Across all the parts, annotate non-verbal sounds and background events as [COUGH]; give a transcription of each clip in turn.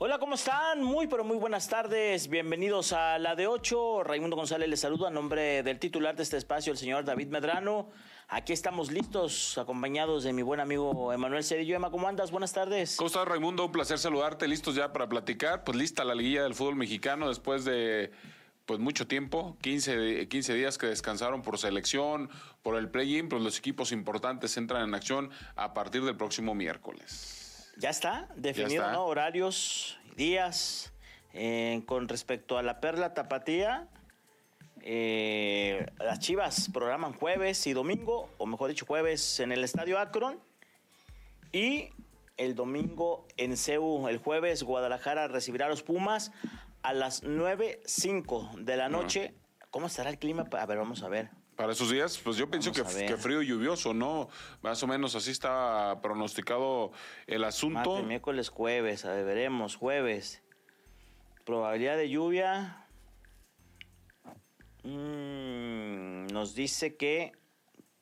Hola, ¿cómo están? Muy, pero muy buenas tardes. Bienvenidos a la de 8. Raimundo González les saluda a nombre del titular de este espacio, el señor David Medrano. Aquí estamos listos, acompañados de mi buen amigo Emanuel Cedillo. Emma, ¿cómo andas? Buenas tardes. ¿Cómo estás, Raimundo? Un placer saludarte. Listos ya para platicar. Pues lista la liguilla del fútbol mexicano después de pues mucho tiempo, 15, 15 días que descansaron por selección, por el play-in, pues los equipos importantes entran en acción a partir del próximo miércoles. Ya está definido, ¿no? Horarios, días. Eh, con respecto a la Perla Tapatía, eh, las Chivas programan jueves y domingo, o mejor dicho, jueves en el Estadio Akron. Y el domingo en CEU, el jueves, Guadalajara recibirá a los Pumas a las 9.05 de la noche. ¿Cómo estará el clima? A ver, vamos a ver. Para esos días, pues yo pienso que, frío y lluvioso, ¿no? Más o menos así está pronosticado el asunto. Martes, miércoles, jueves, a ver, veremos, jueves. Probabilidad de lluvia. Mm, nos dice que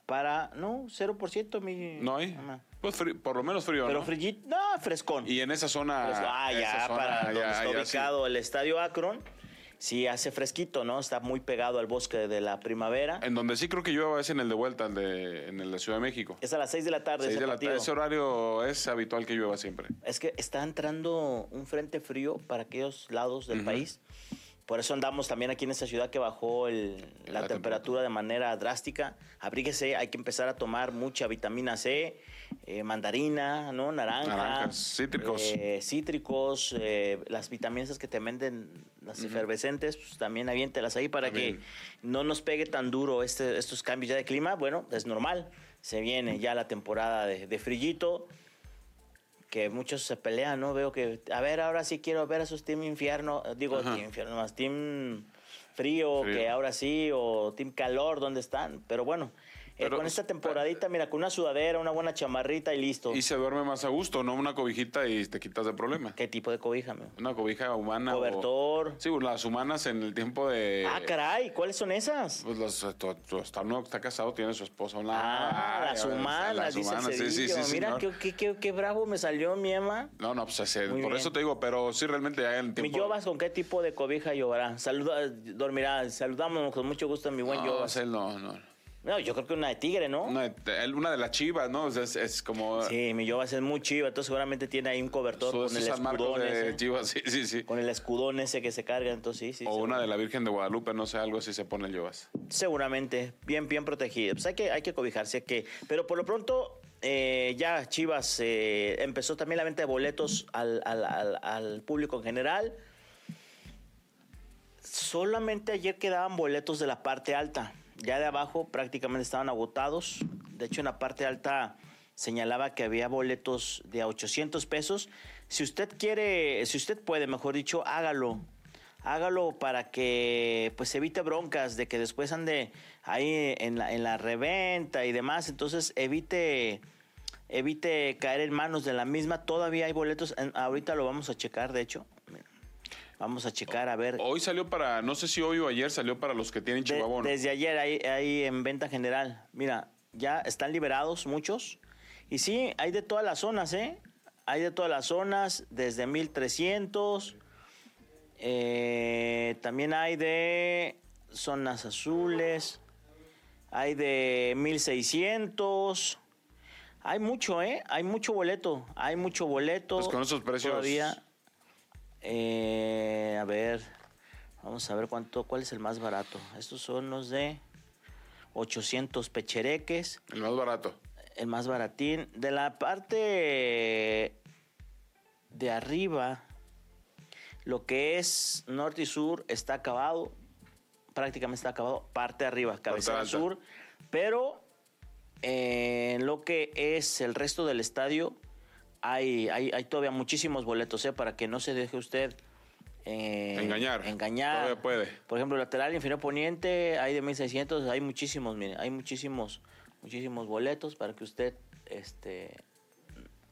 para. No, 0%. Mi, no hay. Pues por lo menos frío. Pero ¿no? no, frescón. Y en esa zona. ah, ya, para donde está ubicado el estadio Akron sí hace fresquito, ¿no? Está muy pegado al bosque de la primavera. En donde sí creo que llueva es en el de vuelta, el de, en el de Ciudad de México. Es a las 6 de la tarde. ese, de la tarde. ese horario es habitual que llueva siempre. Es que está entrando un frente frío para aquellos lados del país. Por eso andamos también aquí en esta ciudad que bajó la, temperatura de manera drástica. Abríguese, hay que empezar a tomar mucha vitamina C, eh, mandarina, ¿no? Naranja. cítricos. Eh, cítricos, eh, las vitaminas que te venden, las efervescentes, pues también aviéntelas ahí para que no nos pegue tan duro este, estos cambios ya de clima. Bueno, es normal. Se viene ya la temporada de, de frillito que muchos se pelean, ¿no? Veo que, a ver, ahora sí quiero ver a esos Team Infierno, digo Team Infierno, más Team frío, que ahora sí, o Team Calor, ¿dónde están? Pero bueno, eh, con esta temporadita, mira, con una sudadera, una buena chamarrita y listo. Y se duerme más a gusto, ¿no? Una cobijita y te quitas de problema. ¿Qué tipo de cobija, amigo? Una cobija humana. Cobertor. Sí, las humanas en el tiempo de. Ah, caray, ¿cuáles son esas? Pues los, está uno está casado, tiene su esposa. Una... Ah, las humanas, las humanas, sí, sí, sí, Mira qué, qué, qué, bravo me salió mi Emma. No, no, pues por eso te digo, pero sí realmente hay el tiempo. Mi Yobas, ¿con qué tipo de cobija lloverá? Saluda, dormirá, saludamos con mucho gusto a mi buen no, No, no. No, yo creo que una de tigre, ¿no? Una de, una de las chivas, ¿no? es, es, como. Sí, mi Yobas es muy chiva, entonces seguramente tiene ahí un cobertor con el escudón. De chivas, [LAUGHS] sí, sí, sí. Con el escudón ese que se carga, entonces sí, sí. O una de la Virgen de Guadalupe, no sé, algo así se pone el Yobas. Seguramente, bien, bien protegido. Pues hay que, hay que cobijarse, que. Pero por lo pronto, eh, ya Chivas eh, empezó también la venta de boletos al, al, al, al público en general. Solamente ayer quedaban boletos de la parte alta ya de abajo prácticamente estaban agotados. De hecho, en la parte alta señalaba que había boletos de a 800 pesos. Si usted quiere, si usted puede, mejor dicho, hágalo. Hágalo para que pues evite broncas de que después ande ahí en la, en la reventa y demás. Entonces evite, evite caer en manos de la misma. Todavía hay boletos. ahorita lo vamos a checar, de hecho. Vamos a checar a ver. Hoy salió para, no sé si hoy o ayer salió para los que tienen Chihuahua. desde ayer hay, en venta general. Mira, ya están liberados muchos. Y sí, hay de todas las zonas, ¿eh? Hay de todas las zonas, desde 1300. Eh, también hay de zonas azules. Hay de 1600. Hay mucho, ¿eh? Hay mucho boleto. Hay mucho boleto. Pues con esos precios. Todavía eh, a ver, vamos a ver cuánto, cuál es el más barato. Estos son los de 800 pechereques. El más barato. El más baratín. De la parte de arriba, lo que es norte y sur está acabado. Prácticamente está acabado. Parte de arriba, cabeza sur. Pero en lo que es el resto del estadio hay, hay, hay todavía muchísimos boletos, ¿eh? Para que no se deje usted eh, engañar. Engañar. Todavía puede. Por ejemplo, lateral inferior poniente, hay de 1600, hay muchísimos, mire, hay muchísimos, muchísimos boletos para que usted, este,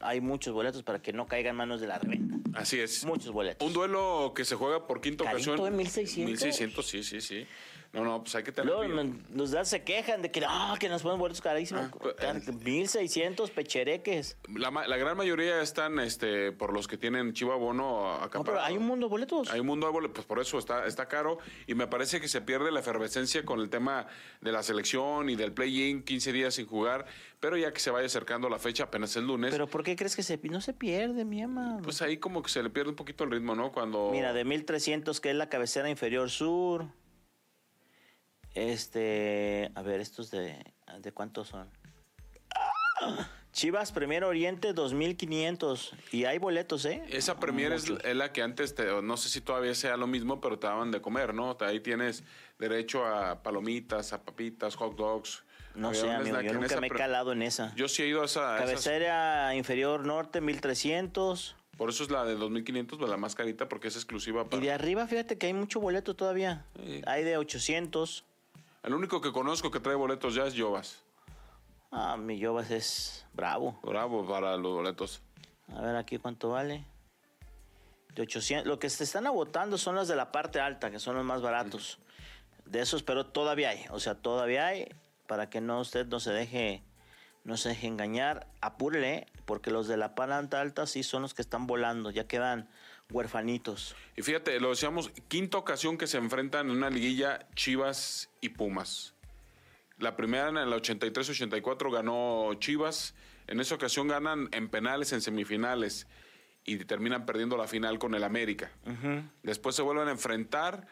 hay muchos boletos para que no caiga en manos de la reventa. Así es. Muchos boletos. Un duelo que se juega por quinta ocasión. ¿de 1600? 1600, sí, sí, sí. No, no, pues hay que tener. Luego bien. dan, se quejan de que no, que nos ponen boletos carísimos. Ah, pues, Car- 1600 pechereques. La, la gran mayoría están este, por los que tienen Chiva Bono No, pero hay un mundo de boletos. Hay un mundo de boletos, pues por eso está, está caro y me parece que se pierde la efervescencia con el tema de la selección y del play-in, 15 días sin jugar, pero ya que se vaya acercando la fecha, apenas el lunes, Pero ¿por qué crees que se, no se pierde, mi ama? pues ahí como que se le pierde un poquito el ritmo, ¿no? Cuando... Mira, de 1300 que es la cabecera inferior sur. Este, a ver, estos de ¿de cuántos son? ¡Ah! Chivas Premier Oriente 2500 y hay boletos, ¿eh? Esa Premier es, la que antes, te, no sé si todavía sea lo mismo, pero te daban de comer, ¿no? Ahí tienes derecho a palomitas, a papitas, hot dogs. No sé, amigo, yo nunca me he calado en esa. Yo sí he ido a esa... esas- Cabecera inferior norte 1300 por eso es la de 2500, pues, la más carita, porque es exclusiva para... y de arriba fíjate que hay mucho boleto todavía. Sí. Hay de 800. El único que conozco que trae boletos ya es Jovas. Ah, mi Jovas es bravo. Bravo para los boletos. A ver aquí cuánto vale. De 800. Lo que se están agotando son las de la parte alta, que son los más baratos. De esos, pero todavía hay. O sea, todavía hay. Para que no usted no se deje, no se deje engañar. Apúrele, porque los de la parte alta sí son los que están volando. Ya quedan huerfanitos. Y fíjate, lo decíamos, quinta ocasión que se enfrentan en una liguilla Chivas y Pumas. La primera en el 83-84 ganó Chivas. En esa ocasión ganan en penales en semifinales y terminan perdiendo la final con el América. Después se vuelven a enfrentar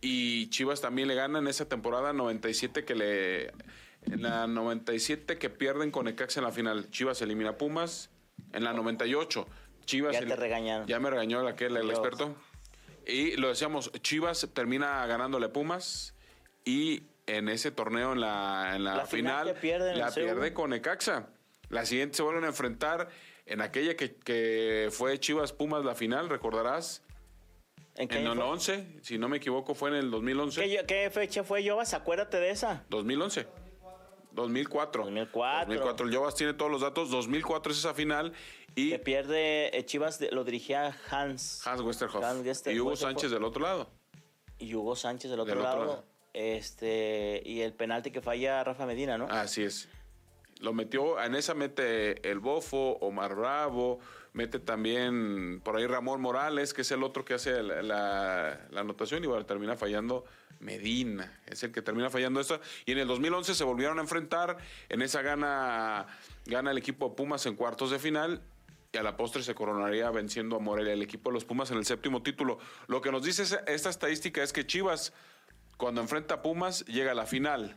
y Chivas también le gana en esa temporada 97 que le en la 97 que pierden con Necaxa en la final. Chivas elimina a Pumas en la 98. Chivas Ya el- te regañaron. Ya me regañó aquel el Dios. experto. Y lo decíamos, Chivas termina ganándole a Pumas y en ese torneo en la, en la, La final final, que pierde en la el pierde con Necaxa. La siguiente se vuelven a enfrentar en aquella que, que fue Chivas Pumas la final, recordarás. ¿En qué, En el fue? 11, si no me equivoco, fue en el 2011. ¿Qué, qué fecha fue Jovas? Acuérdate de esa. 2011. 2004. 2004. 2004. El tiene todos los datos. 2004 es esa final. Y Que pierde eh, Chivas, lo dirigía Hans. Hans Westerhoff. Hans Westerhoff. y Hugo Sánchez del otro lado. y Hugo Sánchez del otro, Del otro lado. Este, y el penalti que falla Rafa Medina, ¿no? Así es. Lo metió, en esa mete el Bofo, Omar Bravo, mete también por ahí Ramón Morales, que es el otro que hace la, la- la anotación y bueno, termina fallando Medina, es el que termina fallando esta. Y en el 2011 se volvieron a enfrentar, en esa gana, gana el equipo Pumas en cuartos de final y a la postre se coronaría venciendo a Morelia, el equipo de los Pumas en el séptimo título. Lo que nos dice esta estadística es que Chivas, cuando enfrenta a Pumas, llega a la final,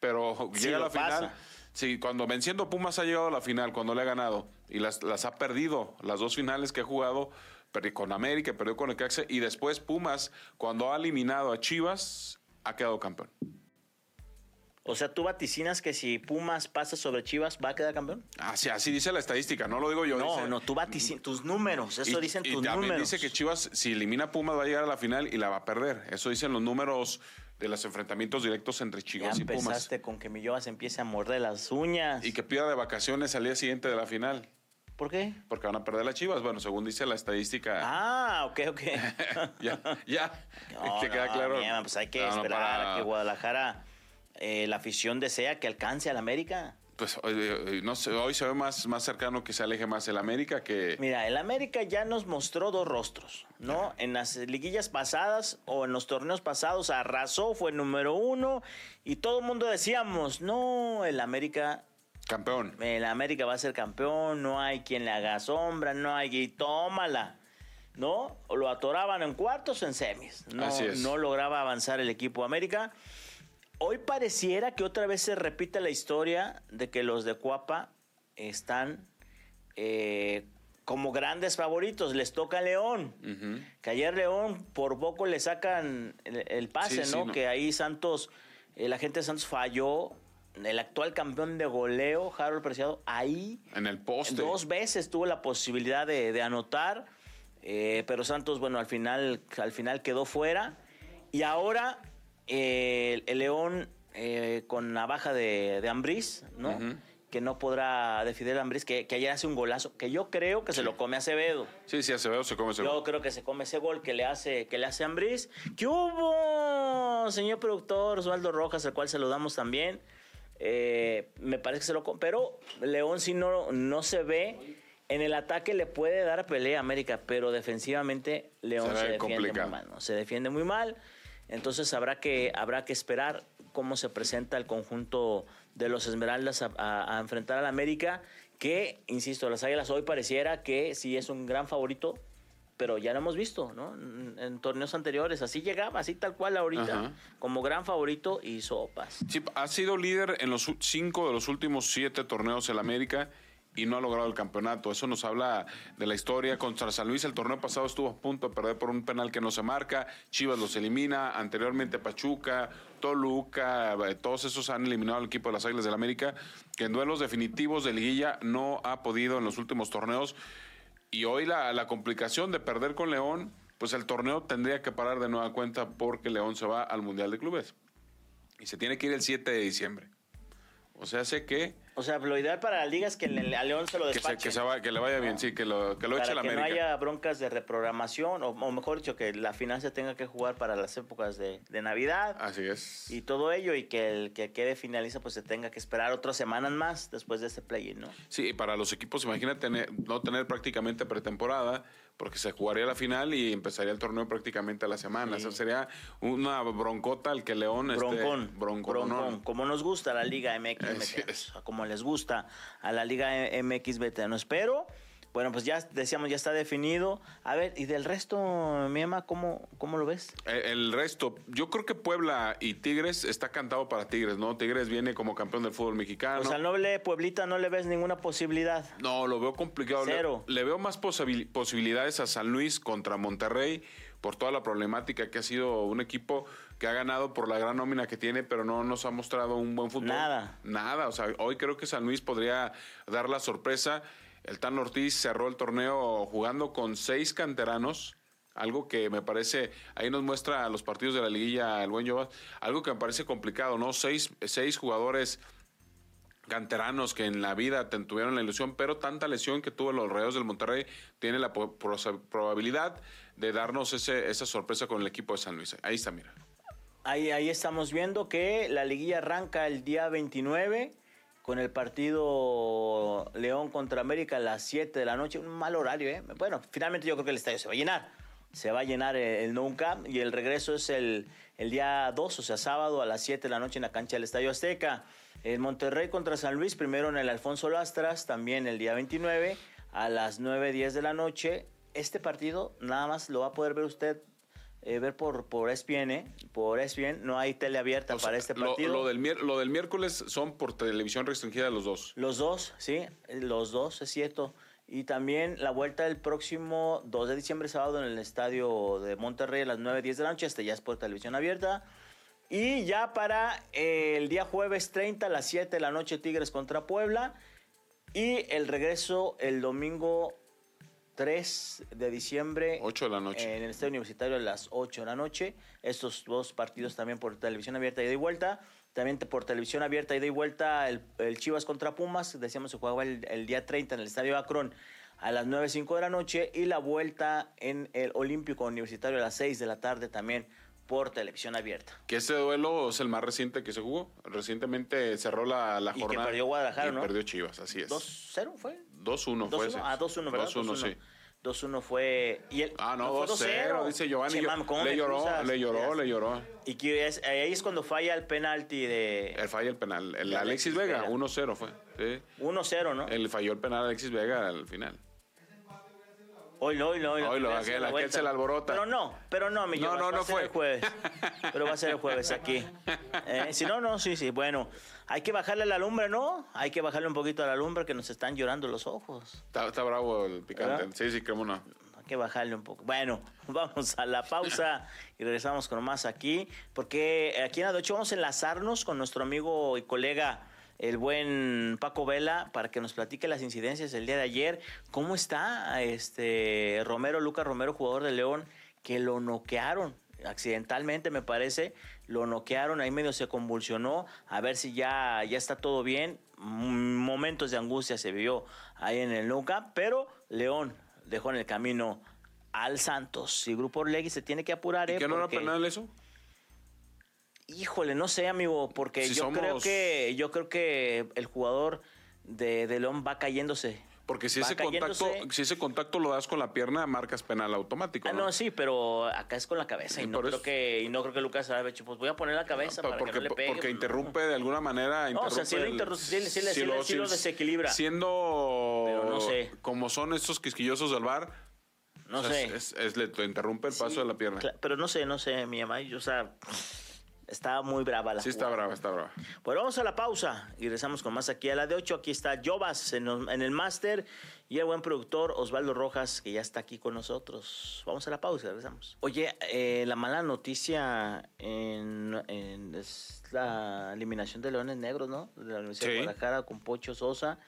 pero Sí, llega a la final. Sí, cuando venciendo Pumas ha llegado a la final, cuando le ha ganado y las, las ha perdido, las dos finales que ha jugado, perdió con América, perdió con Necaxa y después Pumas, cuando ha eliminado a Chivas, ha quedado campeón. O sea, tú vaticinas que si Pumas pasa sobre Chivas, ¿va a quedar campeón? Así, así dice la estadística, no lo digo yo. no, dice- no, tú vaticinas tus números, eso y- dicen y tus también números. dice que Chivas, si elimina a Pumas, va a llegar a la final y la va a perder. Eso dicen los números de los enfrentamientos directos entre ya Chivas y Pumas. empezaste con que mi empiece a morder las uñas. Y que pierda de vacaciones al día siguiente de la final, ¿Por qué? porque van a perder las Chivas. Bueno, según dice la estadística. Ah, ok, ok. [LAUGHS] ya, ya. No, ¿Te queda claro? ama, pues hay que no, esperar para- a que Guadalajara, eh, la afición desea que alcance al América. Pues hoy, no sé, hoy se ve más, más cercano que se aleje más el América que. Mira, el América ya nos mostró dos rostros, ¿no? En las liguillas pasadas o en los torneos pasados arrasó, fue número uno y todo el mundo decíamos, no, el América, Campeón. el América va a ser campeón, no hay quien le haga sombra, no hay y tómala, ¿no? O lo atoraban en cuartos o en semis, no, Así es. no lograba avanzar el equipo América. Hoy pareciera que otra vez se repite la historia de que los de Cuapa están eh, como grandes favoritos. Les toca León. Que ayer León por poco le sacan el, el pase, Sí, sí, ¿no? Que ahí Santos, eh, la gente de Santos falló. El actual campeón de goleo, Harold Preciado, ahí En el poste. Dos veces tuvo la posibilidad de, de anotar, eh, pero Santos, bueno, al final, al final quedó fuera. Y ahora el, el León eh, con la baja de, de Ambriz, ¿no? Que no podrá de Fidel Ambriz, que, que ayer hace un golazo, que yo creo que se lo come Acevedo. Sí, sí, Acevedo se come ese Yo gol. creo que se come ese gol que le hace, que le hace Ambriz. ¿Qué hubo? señor productor Osvaldo Rojas, al cual saludamos también. Eh, me parece que se lo... Pero León si no, no se ve. En el ataque le puede dar pelea a América, pero defensivamente León se, defiende muy mal. Se defiende muy mal. Entonces habrá que, habrá que esperar cómo se presenta el conjunto de los Esmeraldas a, a enfrentar al América, que, insisto, las Águilas hoy pareciera que sí es un gran favorito, pero ya lo hemos visto, ¿no? En, torneos anteriores, así llegaba, así tal cual ahorita, como gran favorito y sopas. Sí, ha sido líder en los cinco de los últimos siete torneos en América y no ha logrado el campeonato. Eso nos habla de la historia. Contra San Luis el torneo pasado estuvo a punto de perder por un penal que no se marca. Chivas los elimina. Anteriormente Pachuca, Toluca, eh, todos esos han eliminado al equipo de las Águilas del América, que en duelos definitivos de liguilla no ha podido en los últimos torneos. Y hoy la, la complicación de perder con León, pues el torneo tendría que parar de nueva cuenta porque León se va al Mundial de Clubes. Y se tiene que ir el 7 de diciembre. O sea, sé que o sea, lo ideal para la liga es que a León se lo despache. Que, que, le vaya bien, sí, que lo, que lo eche la que no haya broncas de reprogramación, o, mejor dicho, que la final se tenga que jugar para las épocas de, Navidad. Así es. Y todo ello, y que el que quede finaliza, pues se tenga que esperar otras semanas más después de este play-in, ¿no? Sí, para los equipos, imagínate no tener prácticamente pretemporada, porque se jugaría la final y empezaría el torneo prácticamente a la semana. Eso sería una broncota al que León... Broncón. Esté, broncón. Como nos gusta la Liga MX. [LAUGHS] Como les gusta a la Liga MX veteranos. Pero, bueno, pues ya decíamos, ya está definido. A ver, ¿y del resto, Miema, cómo, cómo lo ves? Eh, el, resto, yo creo que Puebla y Tigres está cantado para Tigres, ¿no? Tigres viene como campeón del fútbol mexicano. O sea, al noble Pueblita no le ves ninguna posibilidad. No, lo veo complicado. Cero. Le, veo más posibilidades a San Luis contra Monterrey por toda la problemática que ha sido un equipo que ha ganado por la gran nómina que tiene, pero no nos ha mostrado un buen fútbol. Nada. Nada. O sea, hoy creo que San Luis podría dar la sorpresa. El Tan Ortiz cerró el torneo jugando con seis canteranos. Algo que me parece, ahí nos muestra los partidos de la liguilla el buen Jovas, algo que me parece complicado, ¿no? Seis, seis jugadores canteranos que en la vida tuvieron la ilusión, pero tanta lesión que tuvo los Rayos del Monterrey tiene la probabilidad de darnos ese, esa sorpresa con el equipo de San Luis. Ahí está, mira. Ahí, ahí estamos viendo que la liguilla arranca el día 29 con el partido León contra América a las 7 de la noche. Un mal horario, ¿eh? Bueno, finalmente yo creo que el estadio se va a llenar. Se va a llenar el, Nunca y el regreso es el, el día 2, o sea, sábado a las 7 de la noche en la cancha del Estadio Azteca. El Monterrey contra San Luis, primero en el Alfonso Lastras, también el día 29 a las 9.10 de la noche. Este partido nada más lo va a poder ver usted eh, ver por, por ESPN, ¿eh? por ESPN, no hay tele abierta para este partido. Lo, del, lo del miércoles son por televisión restringida los dos. Los dos, sí, los dos, es cierto. Y también la vuelta del próximo 2 de diciembre, sábado, en el estadio de Monterrey a las 9, 10 de la noche. Este ya es por televisión abierta. Y ya para el día jueves 30 a las 7 de la noche, Tigres contra Puebla. Y el regreso el domingo 3 de diciembre. 8 de la noche. En el Estadio Universitario a las 8 de la noche. Estos dos partidos también por televisión abierta, y vuelta. También por televisión abierta, y vuelta, el, Chivas contra Pumas. Decíamos, se jugaba el, día 30 en el Estadio Akron a las 9.05 de la noche. Y la vuelta en el Olímpico Universitario a las 6 de la tarde también por televisión abierta. Que ese duelo es el más reciente que se jugó. Recientemente cerró la, la jornada. Y que perdió Guadalajara, y ¿no? perdió Chivas, así es. ¿2-0 fue? 2-1 fue ese. Ah, 2-1, ¿verdad? 2-1, sí. 2-1 fue. Y el, ah, no, 2-0, dice Giovanni. le, lloró, le lloró, le lloró, Y que es, ahí es cuando falla el penalti de. Él falla el penal. El Alexis, Vega, 1-0 fue. Sí. 1-0, ¿no? Él falló el penal Alexis Vega al final. Hoy no, hoy no, hoy no. Hoy lo, aquel, aquel se la alborota. Pero no, pero no, mi No, no, no fue. el jueves. pero va a ser el jueves aquí. Eh, si no, no, sí, sí. Bueno, hay que bajarle a la lumbre, ¿no? Hay que bajarle un poquito a la lumbre que nos están llorando los ojos. Está, bravo el picante. Sí, sí, cómo no. Hay que bajarle un poco. Bueno, [LAUGHS] vamos a la pausa [LAUGHS] y regresamos con más aquí. Porque aquí en la vamos a enlazarnos con nuestro amigo y colega el buen Paco Vela para que nos platique las incidencias del día de ayer. ¿Cómo está este Romero, Lucas Romero, jugador de León, que lo noquearon? accidentalmente me parece, lo noquearon, ahí medio se convulsionó, a ver si ya, ya está todo bien. Momentos de angustia se vio ahí en el nuca, pero León dejó en el camino al Santos. Y Grupo Orlegui se tiene que apurar. ¿Y ¿eh? ¿Que no era penal eso? Híjole, no sé, amigo, porque Si yo creo que yo creo que el jugador de, de León va cayéndose. Porque si Va ese, contacto, si ese contacto lo das con la pierna, marcas penal automático. Ah, ¿no? no, sí, pero acá es con la cabeza y no creo que y no creo que Lucas haya hecho, pues voy a poner la cabeza para porque, que no le pegue. porque pues, interrumpe de alguna manera. O sea, sí lo le- sí lo desequilibra. Siendo. Pero no sé. Como son estos quisquillosos del bar. No o sea, sé. Es, es- le te interrumpe el paso Sí, de la pierna. Pero no sé, no sé, mi mamá, o sea, estaba muy brava la Sí, está jugada. brava, está brava. Bueno, vamos a la pausa y regresamos con más aquí a la de 8. Aquí está Jovas en, en el máster y el buen productor Osvaldo Rojas, que ya está aquí con nosotros. Vamos a la pausa y regresamos. Oye, eh, la mala noticia en, en- es la eliminación de Leones Negros, ¿no? De la Universidad de. Guadalajara con Pocho Sosa,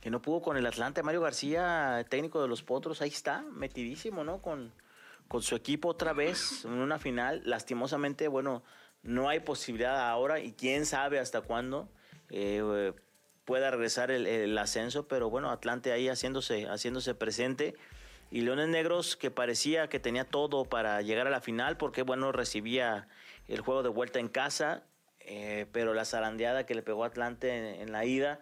que no pudo con el Atlante. Mario García, técnico de los Potros, ahí está, metidísimo, ¿no? Con, con su equipo otra vez en una final. Lastimosamente, bueno, no hay posibilidad ahora y quién sabe hasta cuándo eh, pueda regresar el, ascenso, pero bueno, Atlante ahí haciéndose, haciéndose presente. Y Leones Negros que parecía que tenía todo para llegar a la final, porque bueno, recibía el juego de vuelta en casa, eh, pero la zarandeada que le pegó Atlante en, en la ida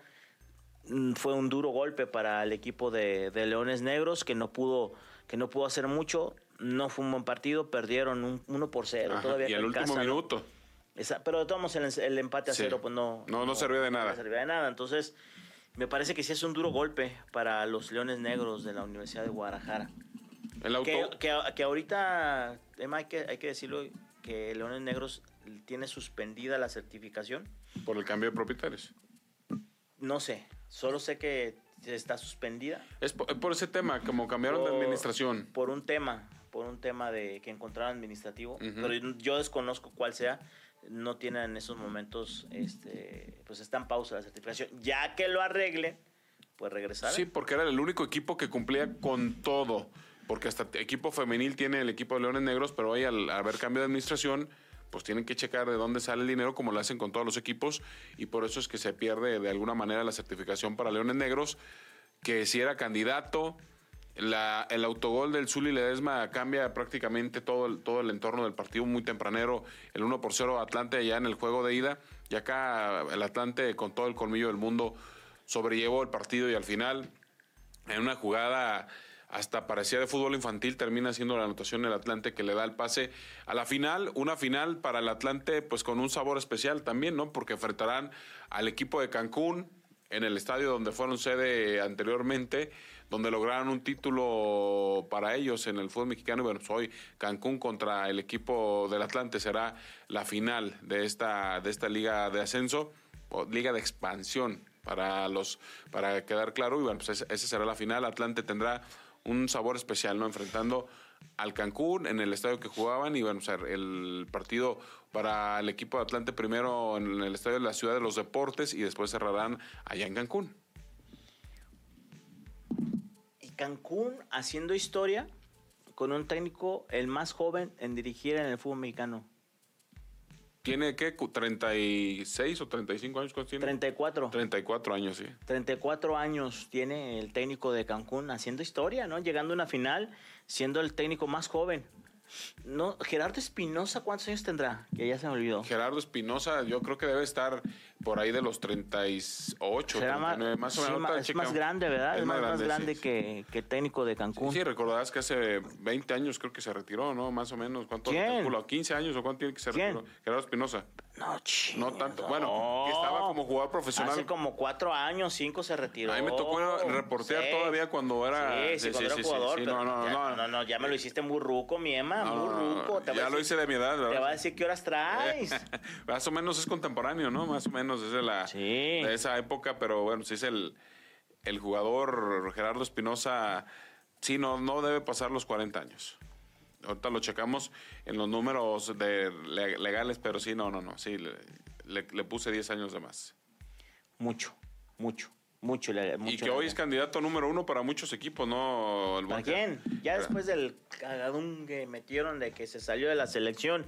mm, fue un duro golpe para el equipo de, de Leones Negros, que no pudo, que no pudo hacer mucho. No fue un buen partido, perdieron un 1 por 0. Ajá, Todavía y el en último casa, ¿no? minuto. Esa- pero de todos modos, el, el empate a Sí. cero, pues no. No, no servía de nada. No servía de nada. Entonces, me parece que sí es un duro golpe para los Leones Negros de la Universidad de Guadalajara. El auto. Que, que, que ahorita, Emma, hay que, hay que decirlo, que Leones Negros tiene suspendida la certificación. Por el cambio de propietarios. No sé, solo sé que está suspendida. Es por, es por ese tema, como cambiaron de administración. Por un tema, por un tema de que encontraron administrativo. Ujú. Pero yo desconozco cuál sea. No tiene en esos momentos, este, pues está en pausa la certificación. Ya que lo arregle, pues regresar. Sí, porque era el único equipo que cumplía con todo. Porque hasta equipo femenil tiene el equipo de Leones Negros, pero hoy al haber cambio de administración, pues tienen que checar de dónde sale el dinero, como lo hacen con todos los equipos, y por eso es que se pierde de alguna manera la certificación para Leones Negros, que si era candidato, la- el autogol del Zuli Ledesma cambia prácticamente todo el, todo el entorno del partido muy tempranero, el 1 por 0 Atlante allá en el juego de ida, y acá el Atlante con todo el colmillo del mundo sobrellevó el partido y al final en una jugada hasta parecía de fútbol infantil, termina siendo la anotación el Atlante que le da el pase a la final, una final para el Atlante pues con un sabor especial también, ¿no? Porque enfrentarán al equipo de Cancún en el estadio donde fueron sede anteriormente, donde lograron un título para ellos en el fútbol mexicano. Y bueno, pues hoy Cancún contra el equipo del Atlante será la final de esta, de esta liga de ascenso, o liga de expansión para los para quedar claro. Y bueno pues esa será la final. Atlante tendrá un sabor especial no enfrentando al Cancún en el estadio que jugaban. Y bueno el partido para el equipo de Atlante primero en el estadio de la Ciudad de los Deportes y después cerrarán allá en Cancún Cancún haciendo historia con un técnico el más joven en dirigir en el fútbol mexicano. tiene qué Cu- 36 o 35 años ¿cuántos tiene 34. 34 años sí 34 años tiene el técnico de Cancún haciendo historia, ¿no? Llegando a una final, siendo el técnico más joven. No, Gerardo Espinosa, ¿cuántos años tendrá? Que ya se me olvidó. Gerardo Espinosa yo creo que debe estar por ahí de los 38 Será más, 39, más o sí, menos ahorita es más grande, ¿verdad? Es, más, más grande sí. que, que técnico de Cancún. Sí, recordarás que hace 20 años creo que se retiró, ¿no? Más o menos. ¿Cuánto calculo? ¿15 años o cuánto tiene que se retiró? Gerardo Espinosa. No, ching, No tanto. Bueno, que estaba como jugador profesional. Hace como cuatro años, cinco se retiró. A mí me tocó reportear Sí. todavía cuando era- Sí, sí, sí, cuando sí, era sí, jugador. sí, pero no, no, ya, no. no, no, ya me lo hiciste muy ruco, mi Emma. No, muy no, no, ruco. Te voy ya lo hice de mi edad, Te va a ¿verdad? decir qué horas traes. [LAUGHS] Más o menos es contemporáneo, ¿no? Más o menos es de, la, Sí. de esa época, pero bueno, si es el, el jugador Gerardo Espinosa, sí, no, no debe pasar los 40 años. Ahorita lo checamos en los números de le- legales, pero sí, no, no, no, sí, le, le- le puse 10 años de más. mucho, mucho, mucho. le- mucho y que hoy es candidato número uno para muchos equipos, ¿no? El ¿Para quién? Ya después del cagadón que metieron de que se salió de la selección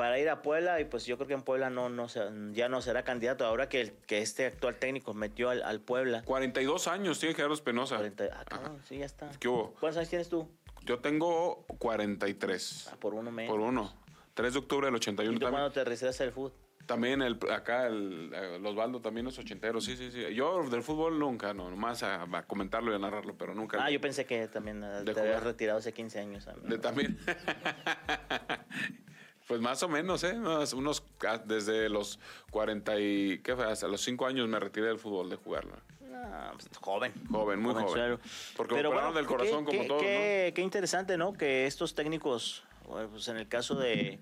para ir a Puebla y pues yo creo que en Puebla no, no ya no será candidato ahora que, el- que este actual técnico metió al, al Puebla. 42 años tiene Gerardo Espinosa. 40 ah, cabrón, sí, ya está. ¿Qué hubo? ¿Cuántos años tienes tú? Yo tengo 43. Ah, por uno menos. Por uno. 3 de octubre del 81 ¿Y tú también. cuándo te retiraste del fútbol? También el, acá el, el Osvaldo también es ochentero, sí, sí, sí. Yo del fútbol nunca, no, nomás a, a comentarlo y a narrarlo, pero nunca. Ah, yo pensé que también eh, De te habías jugar. retirado hace 15 años. amigo. De también. [LAUGHS] pues más o menos, ¿eh? Unos, unos- ah, desde los 40 y, ¿qué fue? Hasta los 5 años me retiré del fútbol de jugarlo. Ah, pues, joven. Joven, muy joven. Jovenzuelo. Porque me operaron del corazón qué, como qué- todos, qué- qué interesante, ¿no? Que estos técnicos, bueno, pues en el caso de,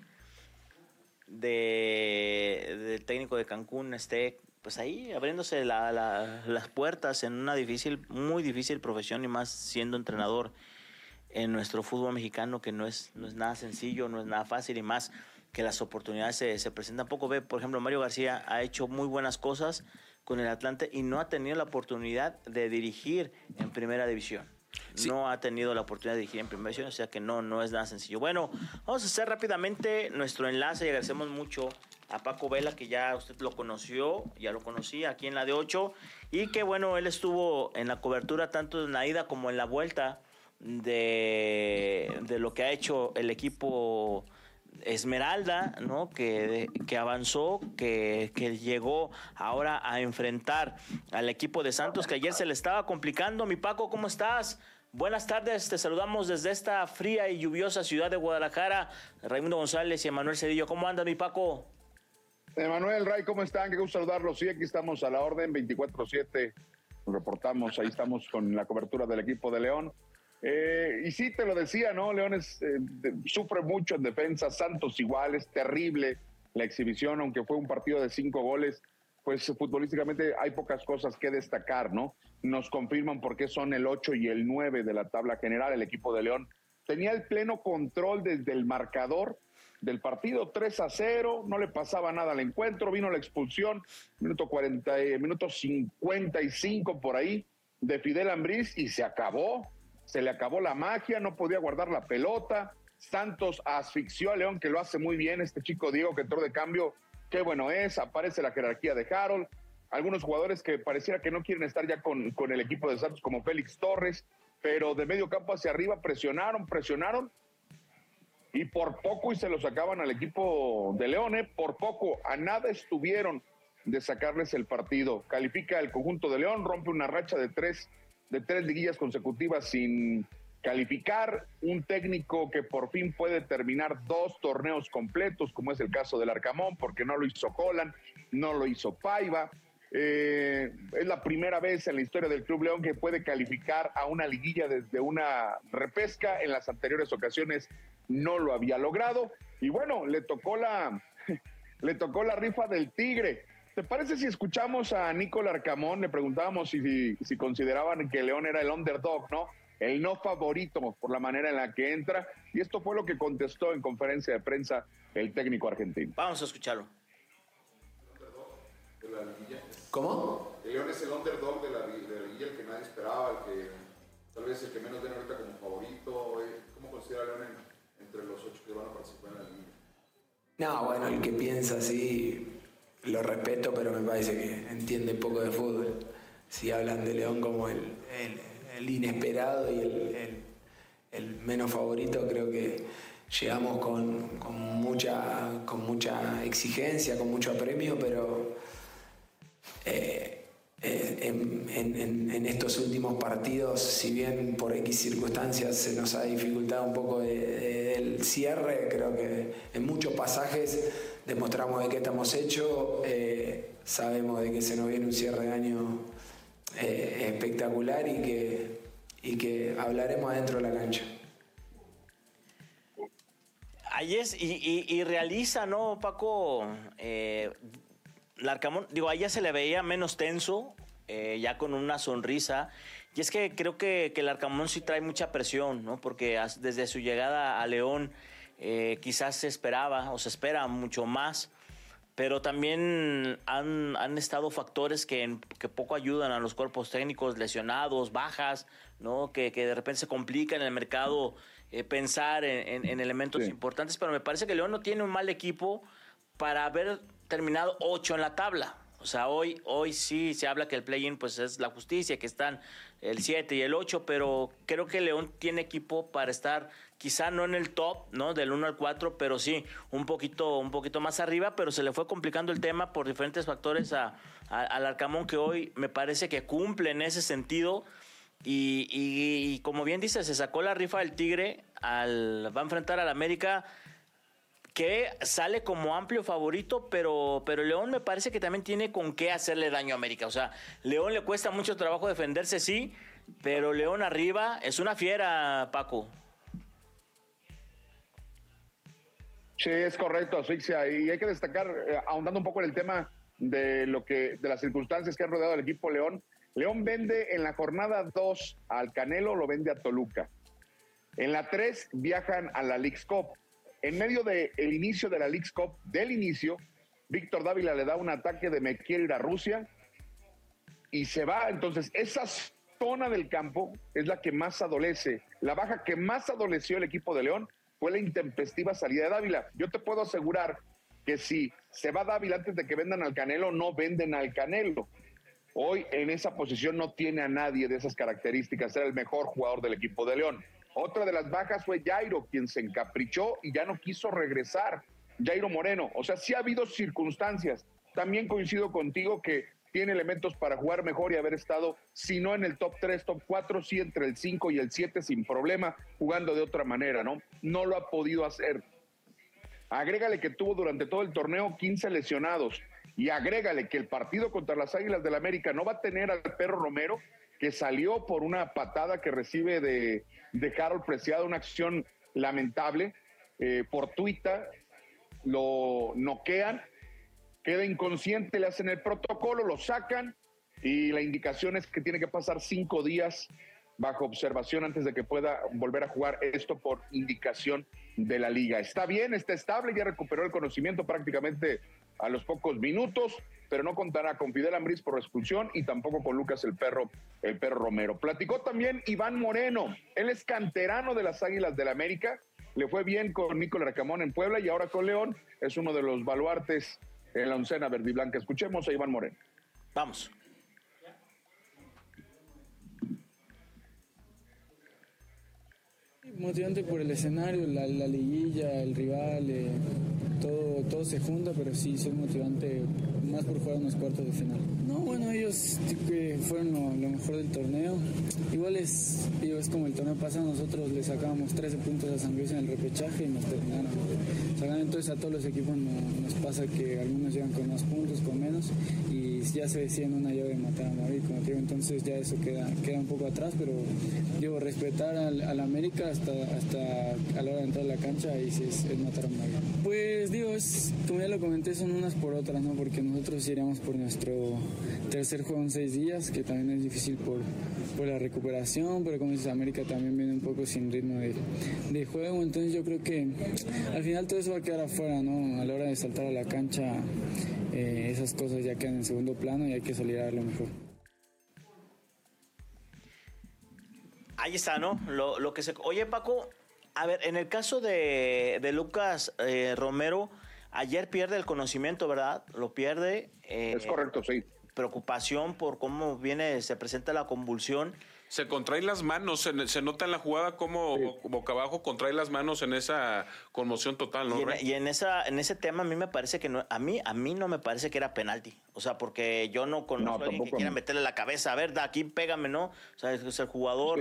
de del técnico de Cancún esté pues ahí abriéndose la- la- las puertas en una difícil, muy difícil profesión y más siendo entrenador en nuestro fútbol mexicano que no es, no es nada sencillo, no es nada fácil y más que las oportunidades se, se presentan poco. Ve, por ejemplo, Mario García ha hecho muy buenas cosas con el Atlante y no ha tenido la oportunidad de dirigir en primera división. Sí. No ha tenido la oportunidad de dirigir en primera división, o sea que no, no es nada sencillo. Bueno, vamos a hacer rápidamente nuestro enlace y agradecemos mucho a Paco Vela, que ya usted lo conoció, ya lo conocía aquí en la de 8, y que bueno, él estuvo en la cobertura tanto en la ida como en la vuelta de, de lo que ha hecho el equipo Esmeralda, ¿no? Que, que avanzó, que, que llegó ahora a enfrentar al equipo de Santos, que ayer se le estaba complicando. Mi Paco, ¿cómo estás? Buenas tardes, te saludamos desde esta fría y lluviosa ciudad de Guadalajara. Raimundo González y Emanuel Cedillo, ¿cómo andas, mi Paco? Emanuel, Ray, ¿cómo están? Qué gusto saludarlos. Sí, aquí estamos a la orden 24-7. Nos reportamos, ahí estamos con la cobertura del equipo de León. Eh, y sí, te lo decía, ¿no? León es, eh, sufre mucho en defensa, Santos igual, es terrible la exhibición, aunque fue un partido de cinco goles, pues futbolísticamente hay pocas cosas que destacar, ¿no? Nos confirman por qué son el 8 y el 9 de la tabla general, el equipo de León. Tenía el pleno control desde el marcador del partido 3 a 0, no le pasaba nada al encuentro, vino la expulsión, minuto 40, eh, minuto 55 por ahí de Fidel Ambriz y se acabó, se le acabó la magia, no podía guardar la pelota. Santos asfixió a León, que lo hace muy bien, este chico Diego que entró de cambio, qué bueno es, aparece la jerarquía de Harold, algunos jugadores que pareciera que no quieren estar ya con, con el equipo de Santos, como Félix Torres, pero de medio campo hacia arriba presionaron, presionaron y por poco y se lo sacaban al equipo de León, ¿eh? por poco, a nada estuvieron de sacarles el partido. Califica el conjunto de León, rompe una racha de tres, de tres liguillas consecutivas sin calificar, un técnico que por fin puede terminar dos torneos completos, como es el caso del Arcamón, porque no lo hizo Colan, no lo hizo Paiva. Eh, es la primera vez en la historia del Club León que puede calificar a una liguilla desde una repesca. En las anteriores ocasiones no lo había logrado. Y bueno, le tocó la, [LAUGHS] le tocó la rifa del Tigre. ¿Te parece si escuchamos a Nicolás Arcamón? Le preguntábamos si, si, si consideraban que León era el underdog, ¿no? El no favorito por la manera en la que entra. Y esto fue lo que contestó en conferencia de prensa el técnico argentino. Vamos a escucharlo. de la liguilla. ¿Cómo? El León es el underdog de la, de la liguilla, el que nadie esperaba, el que tal vez el que menos ven ahorita como favorito. eh. ¿Cómo considera León en- entre los ocho que van a participar en la liguilla? No, bueno, el que piensa así lo respeto, pero me parece que entiende poco de fútbol. Si hablan de León como el, inesperado y el, menos favorito, creo que llegamos con, mucha, con mucha exigencia, con mucho apremio, pero eh, en, en- estos últimos partidos, si bien por X circunstancias se nos ha dificultado un poco el cierre, creo que en muchos pasajes demostramos de qué estamos hechos, eh, sabemos de que se nos viene un cierre de año eh, espectacular y que, y que hablaremos adentro de la cancha. Ahí y, realiza, ¿no, Paco? Eh, Larcamón, digo, ahí ya se le veía menos tenso, eh, ya con una sonrisa. Y es que creo que, que el Arcamón sí trae mucha presión, ¿no? Porque desde su llegada a León eh, quizás se esperaba o se espera mucho más. Pero también han, han estado factores que, que poco ayudan a los cuerpos técnicos, lesionados, bajas, ¿no? Que, que de repente se complica en el mercado eh, pensar en, en- en elementos Sí. importantes. Pero me parece que León no tiene un mal equipo para haber terminado ocho en la tabla. O sea, hoy, hoy sí se habla que el play-in pues es la justicia, que están el 7 y el 8, pero creo que León tiene equipo para estar quizá no en el top, ¿no? Del 1 al 4, pero sí un poquito, un poquito más arriba, pero se le fue complicando el tema por diferentes factores a, al Arcamón que hoy me parece que cumple en ese sentido. Y, y, como bien dice, se sacó la rifa del Tigre, al, va a enfrentar al América que sale como amplio favorito, pero, pero León me parece que también tiene con qué hacerle daño a América. O sea, León le cuesta mucho trabajo defenderse, sí, pero León arriba es una fiera, Paco. Sí, es correcto, asfixia. Y hay que destacar, eh, ahondando un poco en el tema de lo que, de las circunstancias que han rodeado al equipo León. León vende en la jornada 2 al Canelo, lo vende a Toluca. En la 3 viajan a la League's Cup. En medio del inicio de la League's Cup, del inicio, Víctor Dávila le da un ataque de me ir a Rusia y se va. Entonces, esa zona del campo es la que más adolece. La baja que más adoleció el equipo de León fue la intempestiva salida de Dávila. Yo te puedo asegurar que si se va Dávila antes de que vendan al Canelo, no venden al Canelo. Hoy en esa posición no tiene a nadie de esas características. Era el mejor jugador del equipo de León. Otra de las bajas fue Jairo, quien se encaprichó y ya no quiso regresar. Jairo Moreno. O sea, sí ha habido circunstancias. También coincido contigo que tiene elementos para jugar mejor y haber estado, si no en el top 3, top 4, sí entre el 5 y el 7 sin problema, jugando de otra manera, ¿no? No lo ha podido hacer. Agrégale que tuvo durante todo el torneo 15 lesionados y agrégale que el partido contra las Águilas del América no va a tener al perro Romero, que salió por una patada que recibe de, de Harold Preciado, una acción lamentable, eh, por Twitter, lo noquean, queda inconsciente, le hacen el protocolo, lo sacan y la indicación es que tiene que pasar cinco días bajo observación antes de que pueda volver a jugar esto por indicación de la liga. Está bien, está estable, ya recuperó el conocimiento prácticamente a los pocos minutos, pero no contará con Fidel Ambriz por expulsión y tampoco con Lucas el perro, el perro Romero. Platicó también Iván Moreno, él es canterano de las Águilas del la América, le fue bien con Nicolás Racamón en Puebla y ahora con León es uno de los baluartes en la oncena verde y blanca. Escuchemos a Iván Moreno. Vamos. Motivante por el escenario, la, liguilla, el rival, eh, todo, todo se junta, pero sí, soy motivante más por jugar unos cuartos de final. No, bueno, ellos fueron lo, mejor del torneo. Igual es, es como el torneo pasado, nosotros le sacábamos 13 puntos a San Luis en el repechaje y nos terminaron. entonces a todos los equipos nos pasa que algunos llegan con más puntos, con menos, y ya se decía una llave de matar a Madrid, como entonces ya eso queda, queda un poco atrás, pero digo, respetar al, América hasta, hasta a la hora de entrar a la cancha y si es, es matar a Madrid. Pues digo, es, como ya lo comenté, son unas por otras, ¿no? Porque nosotros iríamos por nuestro tercer juego en seis días, que también es difícil por, por la recuperación, pero como dices, América también viene un poco sin ritmo de, de, juego, entonces yo creo que al final todo eso va a quedar afuera, ¿no? A la hora de saltar a la cancha, eh, esas cosas ya quedan en segundo plano y hay que salir a lo mejor. Ahí está, ¿no? Lo, lo que se... Oye, Paco, a ver, en el caso de, de Lucas eh, Romero, ayer pierde el conocimiento, ¿verdad? Lo pierde. Eh, es correcto, sí. Preocupación por cómo viene, se presenta la convulsión. Se contrae las manos, se, nota en la jugada como boca abajo contrae las manos en esa conmoción total, ¿no? Y en, esa, en ese tema a mí me parece que no, a mí, a mí no me parece que era penalti. O sea, porque yo no conozco a alguien que quiera meterle la cabeza, a ver, da aquí pégame, ¿no? O sea, es el jugador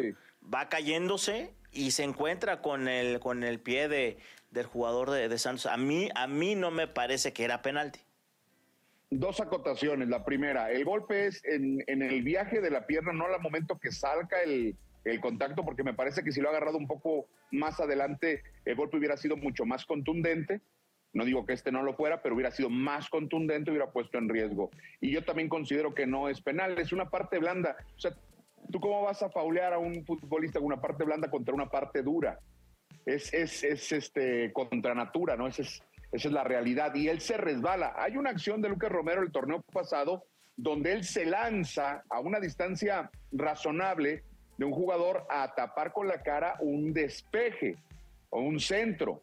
va cayéndose y se encuentra con el, con el pie de, del jugador de, Santos. A mí, a mí no me parece que era penalti. Dos acotaciones. La primera, el golpe es en, en el viaje de la pierna, no al momento que salga el, el contacto, porque me parece que si lo ha agarrado un poco más adelante, el golpe hubiera sido mucho más contundente. No digo que este no lo fuera, pero hubiera sido más contundente, hubiera puesto en riesgo. Y yo también considero que no es penal, es una parte blanda. O sea, ¿Tú cómo vas a faulear a un futbolista con una parte blanda contra una parte dura? Es, es, es este, contra natura, ¿no? Esa es, esa es la realidad. Y él se resbala. Hay una acción de Lucas Romero el torneo pasado donde él se lanza a una distancia razonable de un jugador a tapar con la cara un despeje o un centro.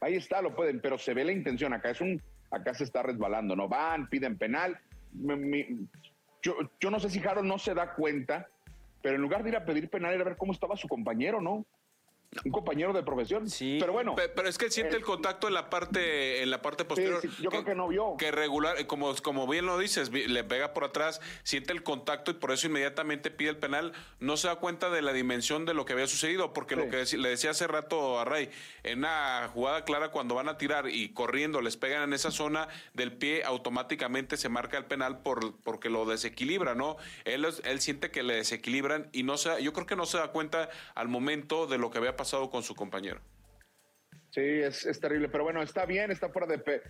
Ahí está, lo pueden, pero se ve la intención. Acá es un, acá se está resbalando, ¿no? Van, piden penal, yo, yo no sé si Harold no se da cuenta, pero en lugar de ir a pedir penal, era ver cómo estaba su compañero, ¿no? Un compañero de profesión. Sí. Pero bueno. Pero, es que siente el contacto en la parte, en la parte posterior. yo creo que no vio. Que regular, como, como bien lo dices, le pega por atrás, siente el contacto y por eso inmediatamente pide el penal. No se da cuenta de la dimensión de lo que había sucedido, porque lo que le decía hace rato a Ray, en una jugada clara, cuando van a tirar y corriendo les pegan en esa zona del pie, automáticamente se marca el penal por, porque lo desequilibra, ¿no? Él, él siente que le desequilibran y no se, yo creo que no se da cuenta al momento de lo que había pasado pasado con su compañero. Sí, es, terrible, pero bueno, está bien, está fuera de...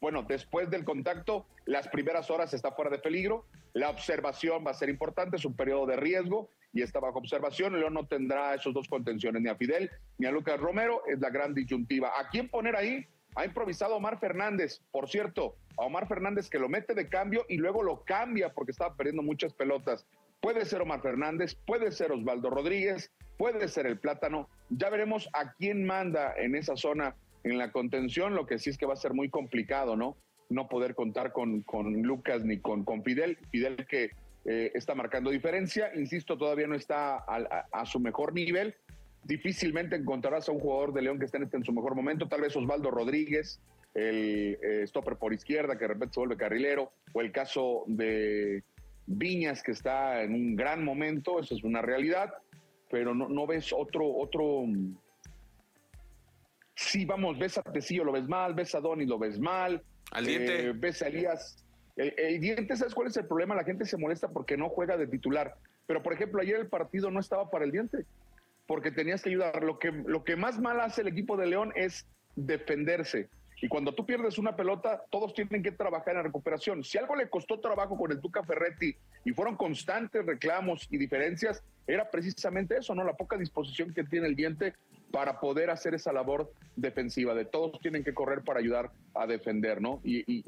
Bueno, después del contacto, las primeras horas está fuera de peligro, la observación va a ser importante, es un periodo de riesgo y está bajo observación. León no tendrá esos dos contenciones, ni a Fidel ni a Lucas Romero, es la gran disyuntiva. ¿A quién poner ahí? Ha improvisado Omar Fernández, por cierto, a Omar Fernández que lo mete de cambio y luego lo cambia porque estaba perdiendo muchas pelotas. Puede ser Omar Fernández, puede ser Osvaldo Rodríguez, puede ser el plátano. Ya veremos a quién manda en esa zona en la contención, lo que sí es que va a ser muy complicado, ¿no? No poder contar con, con Lucas ni con, con Fidel. Fidel que eh, está marcando diferencia, insisto, todavía no está a, su mejor nivel. Difícilmente encontrarás a un jugador de León que esté en, este, su mejor momento, tal vez Osvaldo Rodríguez, el eh, stopper por izquierda, que de repente se vuelve carrilero, o el caso de Viñas, que está en un gran momento, eso es una realidad, pero no, no ves otro, otro. Sí, vamos, ves a Tecillo, lo ves mal, ves a Donny, lo ves mal. Al diente. Eh, ves a Elías. El, diente, ¿sabes cuál es el problema? La gente se molesta porque no juega de titular. Pero, por ejemplo, ayer el partido no estaba para el diente, porque tenías que ayudar. Lo que, lo que más mal hace el equipo de León es defenderse. Y cuando tú pierdes una pelota, todos tienen que trabajar en recuperación. Si algo le costó trabajo con el Tuca Ferretti y fueron constantes reclamos y diferencias, era precisamente eso, ¿no? La poca disposición que tiene el diente para poder hacer esa labor defensiva, de todos tienen que correr para ayudar a defender, ¿no? Y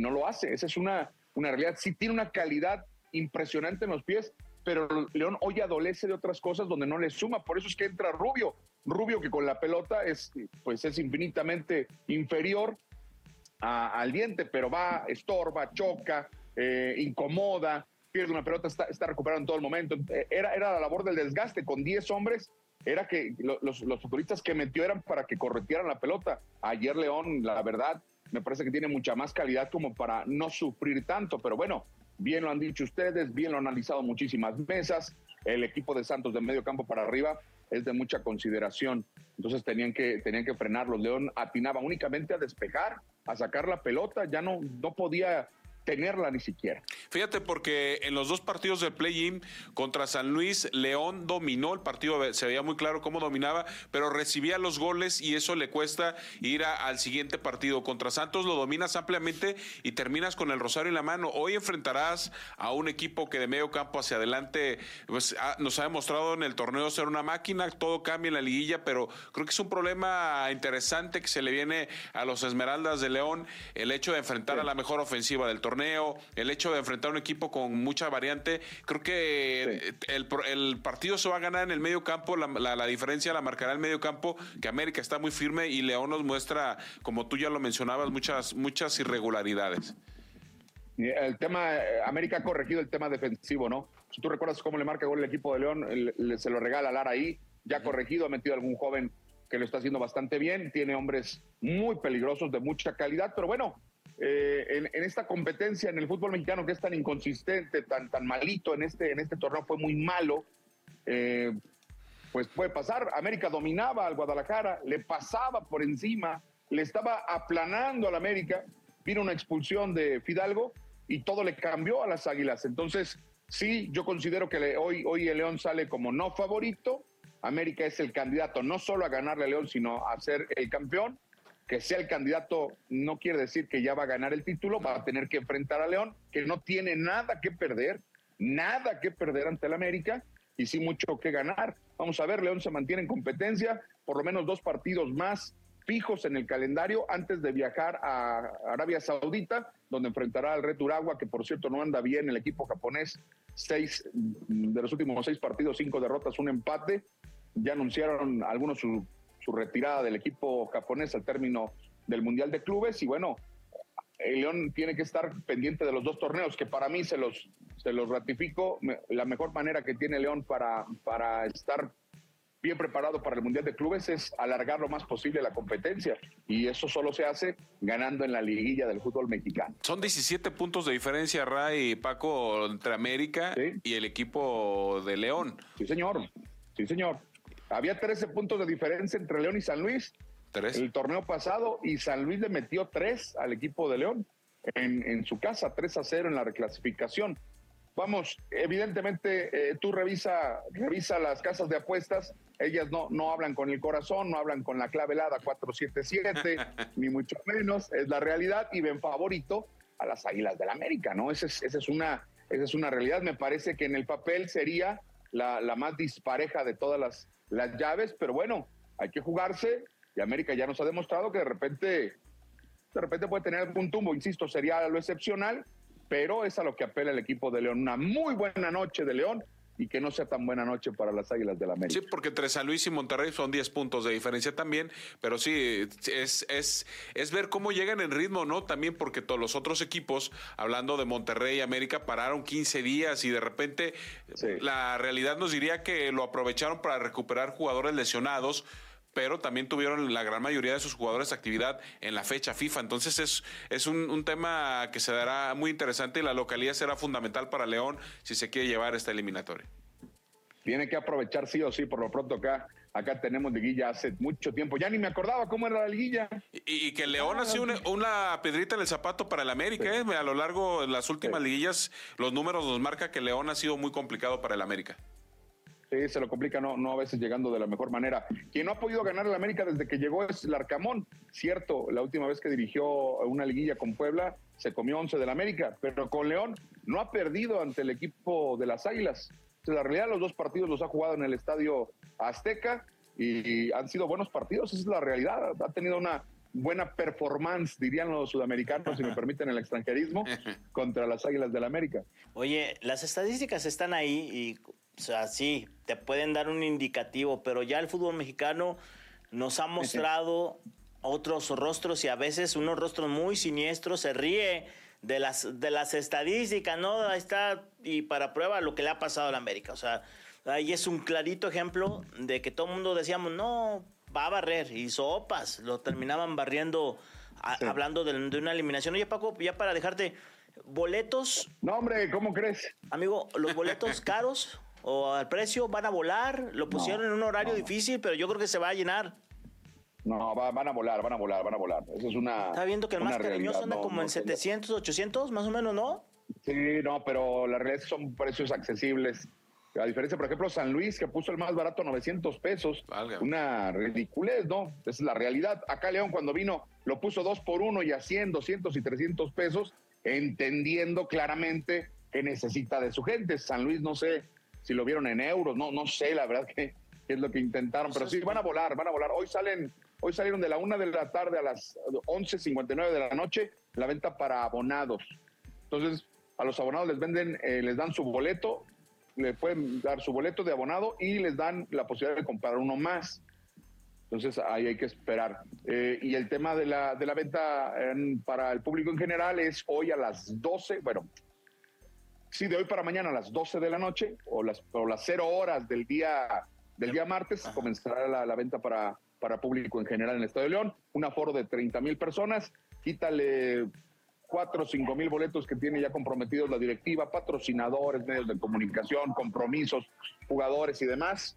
no lo hace. Esa es una, una realidad. Sí tiene una calidad impresionante en los pies, pero León hoy adolece de otras cosas donde no le suma. Por eso es que entra Rubio. Rubio que con la pelota es, pues es infinitamente inferior al diente, pero va, estorba, choca, eh, incomoda, pierde una pelota, está, está, recuperando en todo el momento. Era, era la labor del desgaste con 10 hombres. Era que los, los futbolistas que metió eran para que corretieran la pelota. Ayer León, la verdad, me parece que tiene mucha más calidad como para no sufrir tanto, pero bueno, bien lo han dicho ustedes, bien lo han analizado muchísimas mesas, el equipo de Santos de medio campo para arriba es de mucha consideración. Entonces tenían que, tenían que frenarlos. León atinaba únicamente a despejar, a sacar la pelota, ya no, no podía tenerla ni siquiera. Fíjate, porque en los dos partidos del play-in contra San Luis, León dominó el partido, se veía muy claro cómo dominaba, pero recibía los goles y eso le cuesta ir al siguiente partido. Contra Santos lo dominas ampliamente y terminas con el rosario en la mano. Hoy enfrentarás a un equipo que de medio campo hacia adelante pues, nos ha demostrado en el torneo ser una máquina, todo cambia en la liguilla, pero creo que es un problema interesante que se le viene a los Esmeraldas de León el hecho de enfrentar a la mejor ofensiva del torneo el hecho de enfrentar un equipo con mucha variante, creo que el, partido se va a ganar en el medio campo, la, diferencia la marcará el medio campo, que América está muy firme y León nos muestra, como tú ya lo mencionabas, muchas, muchas irregularidades. El tema, eh, América ha corregido el tema defensivo, ¿no? Si tú recuerdas cómo le marca gol el equipo de León, se lo regala Lara ahí, ya corregido, ha metido algún joven que lo está haciendo bastante bien, tiene hombres muy peligrosos, de mucha calidad, pero bueno, eh, en, esta competencia en el fútbol mexicano que es tan inconsistente, tan, tan malito en este, en este torneo, fue muy malo. Eh, pues puede pasar. América dominaba al Guadalajara, le pasaba por encima, le estaba aplanando al América. Vino una expulsión de Fidalgo y todo le cambió a las Águilas. Entonces, sí, yo considero que hoy, hoy el León sale como no favorito. América es el candidato no solo a ganarle a León, sino a ser el campeón que sea el candidato no quiere decir que ya va a ganar el título, va a tener que enfrentar a León, que no tiene nada que perder, nada que perder ante el América y sí mucho que ganar. Vamos a ver, León se mantiene en competencia, por lo menos dos partidos más fijos en el calendario antes de viajar a Arabia Saudita, donde enfrentará al Red Uragua, que por cierto no anda bien el equipo japonés, seis de los últimos seis partidos, cinco derrotas, un empate. Ya anunciaron algunos su retirada del equipo japonés al término del Mundial de Clubes y bueno, el León tiene que estar pendiente de los dos torneos, que para mí se los, se los ratifico. La mejor manera que tiene León para, para estar bien preparado para el Mundial de Clubes es alargar lo más posible la competencia. Y eso solo se hace ganando en la liguilla del fútbol mexicano. Son 17 puntos de diferencia, Ray y Paco, entre América y el equipo de León. Sí, señor. Sí, señor. Había 13 puntos de diferencia entre León y San Luis. El torneo pasado y San Luis le metió 3 al equipo de León en, en su casa, 3 a 0 en la reclasificación. Vamos, evidentemente eh, tú revisa, revisa las casas de apuestas, ellas no, no hablan con el corazón, no hablan con la clave helada 477, [LAUGHS] ni mucho menos, es la realidad y ven favorito a las Águilas del América, ¿no? Esa es, esa es, una, esa es una realidad, me parece que en el papel sería la, la más dispareja de todas las, las llaves, pero bueno, hay que jugarse y América ya nos ha demostrado que de repente, de repente puede tener algún tumbo, insisto, sería lo excepcional, pero es a lo que apela el equipo de León. Una muy buena noche de León y que no sea tan buena noche para las Águilas del la América. Sí, porque entre San Luis y Monterrey son 10 puntos de diferencia también, pero sí, es, es, es ver cómo llegan en ritmo, ¿no? También porque todos los otros equipos, hablando de Monterrey y América, pararon 15 días y de repente la realidad nos diría que lo aprovecharon para recuperar jugadores lesionados pero también tuvieron la gran mayoría de sus jugadores actividad en la fecha FIFA. Entonces es, es un, tema que se dará muy interesante y la localidad será fundamental para León si se quiere llevar esta eliminatoria. Tiene que aprovechar sí o sí, por lo pronto acá acá tenemos liguilla hace mucho tiempo. Ya ni me acordaba cómo era la liguilla. Y, que León ha sido una, pedrita en el zapato para el América. ¿eh? A lo largo de las últimas liguillas, los números nos marca que León ha sido muy complicado para el América. Sí, se lo complica, no, no a veces llegando de la mejor manera. Quien no ha podido ganar el América desde que llegó es el Arcamón. Cierto, la última vez que dirigió una liguilla con Puebla se comió 11 del América, pero con León no ha perdido ante el equipo de las Águilas. la realidad, los dos partidos los ha jugado en el estadio Azteca y han sido buenos partidos, esa es la realidad. Ha tenido una buena performance, dirían los sudamericanos, si me permiten el extranjerismo, [LAUGHS] contra las Águilas del América. Oye, las estadísticas están ahí y o sea, sí, te pueden dar un indicativo, pero ya el fútbol mexicano nos ha mostrado otros rostros y a veces unos rostros muy siniestros, se ríe de las, de las estadísticas, ¿no? Ahí está, y para prueba lo que le ha pasado a la América. O sea, ahí es un clarito ejemplo de que todo el mundo decíamos, no, va a barrer, y sopas, lo terminaban barriendo, hablando de, de, una eliminación. Oye, Paco, ya para dejarte, boletos. No, hombre, ¿cómo crees? Amigo, los boletos [LAUGHS] caros o al precio van a volar. Lo pusieron en un horario difícil, pero yo creo que se va a llenar. No, van a volar, van a volar, van a volar. Eso es una. Está viendo que el más cariñoso anda como en 700, 800, más o menos, ¿no? Sí, no, pero la realidad son precios accesibles. A diferencia, por ejemplo, San Luis, que puso el más barato 900 pesos. Una ridiculez, ¿no? Esa es la realidad. Acá León, cuando vino, lo puso dos por uno y a 100, 200 y 300 pesos, entendiendo claramente que necesita de su gente. San Luis, no sé, si lo vieron en euros, no, no sé la verdad que, es lo que intentaron, pero sí, van a volar, van a volar. Hoy salen, hoy salieron de la una de la tarde a las 11.59 de la noche la venta para abonados. Entonces, a los abonados les venden, eh, les dan su boleto, le pueden dar su boleto de abonado y les dan la posibilidad de comprar uno más. Entonces ahí hay que esperar. Eh, y el tema de la, de la venta para el público en general es hoy a las 12, bueno, sí, de hoy para mañana a las 12 de la noche o las, o las 0 horas del día, del día martes comenzará la, venta para, para público en general en el Estadio de León. Un aforo de 30 mil personas. Quítale 4 o 5 mil boletos que tiene ya comprometidos la directiva, patrocinadores, medios de comunicación, compromisos, jugadores y demás.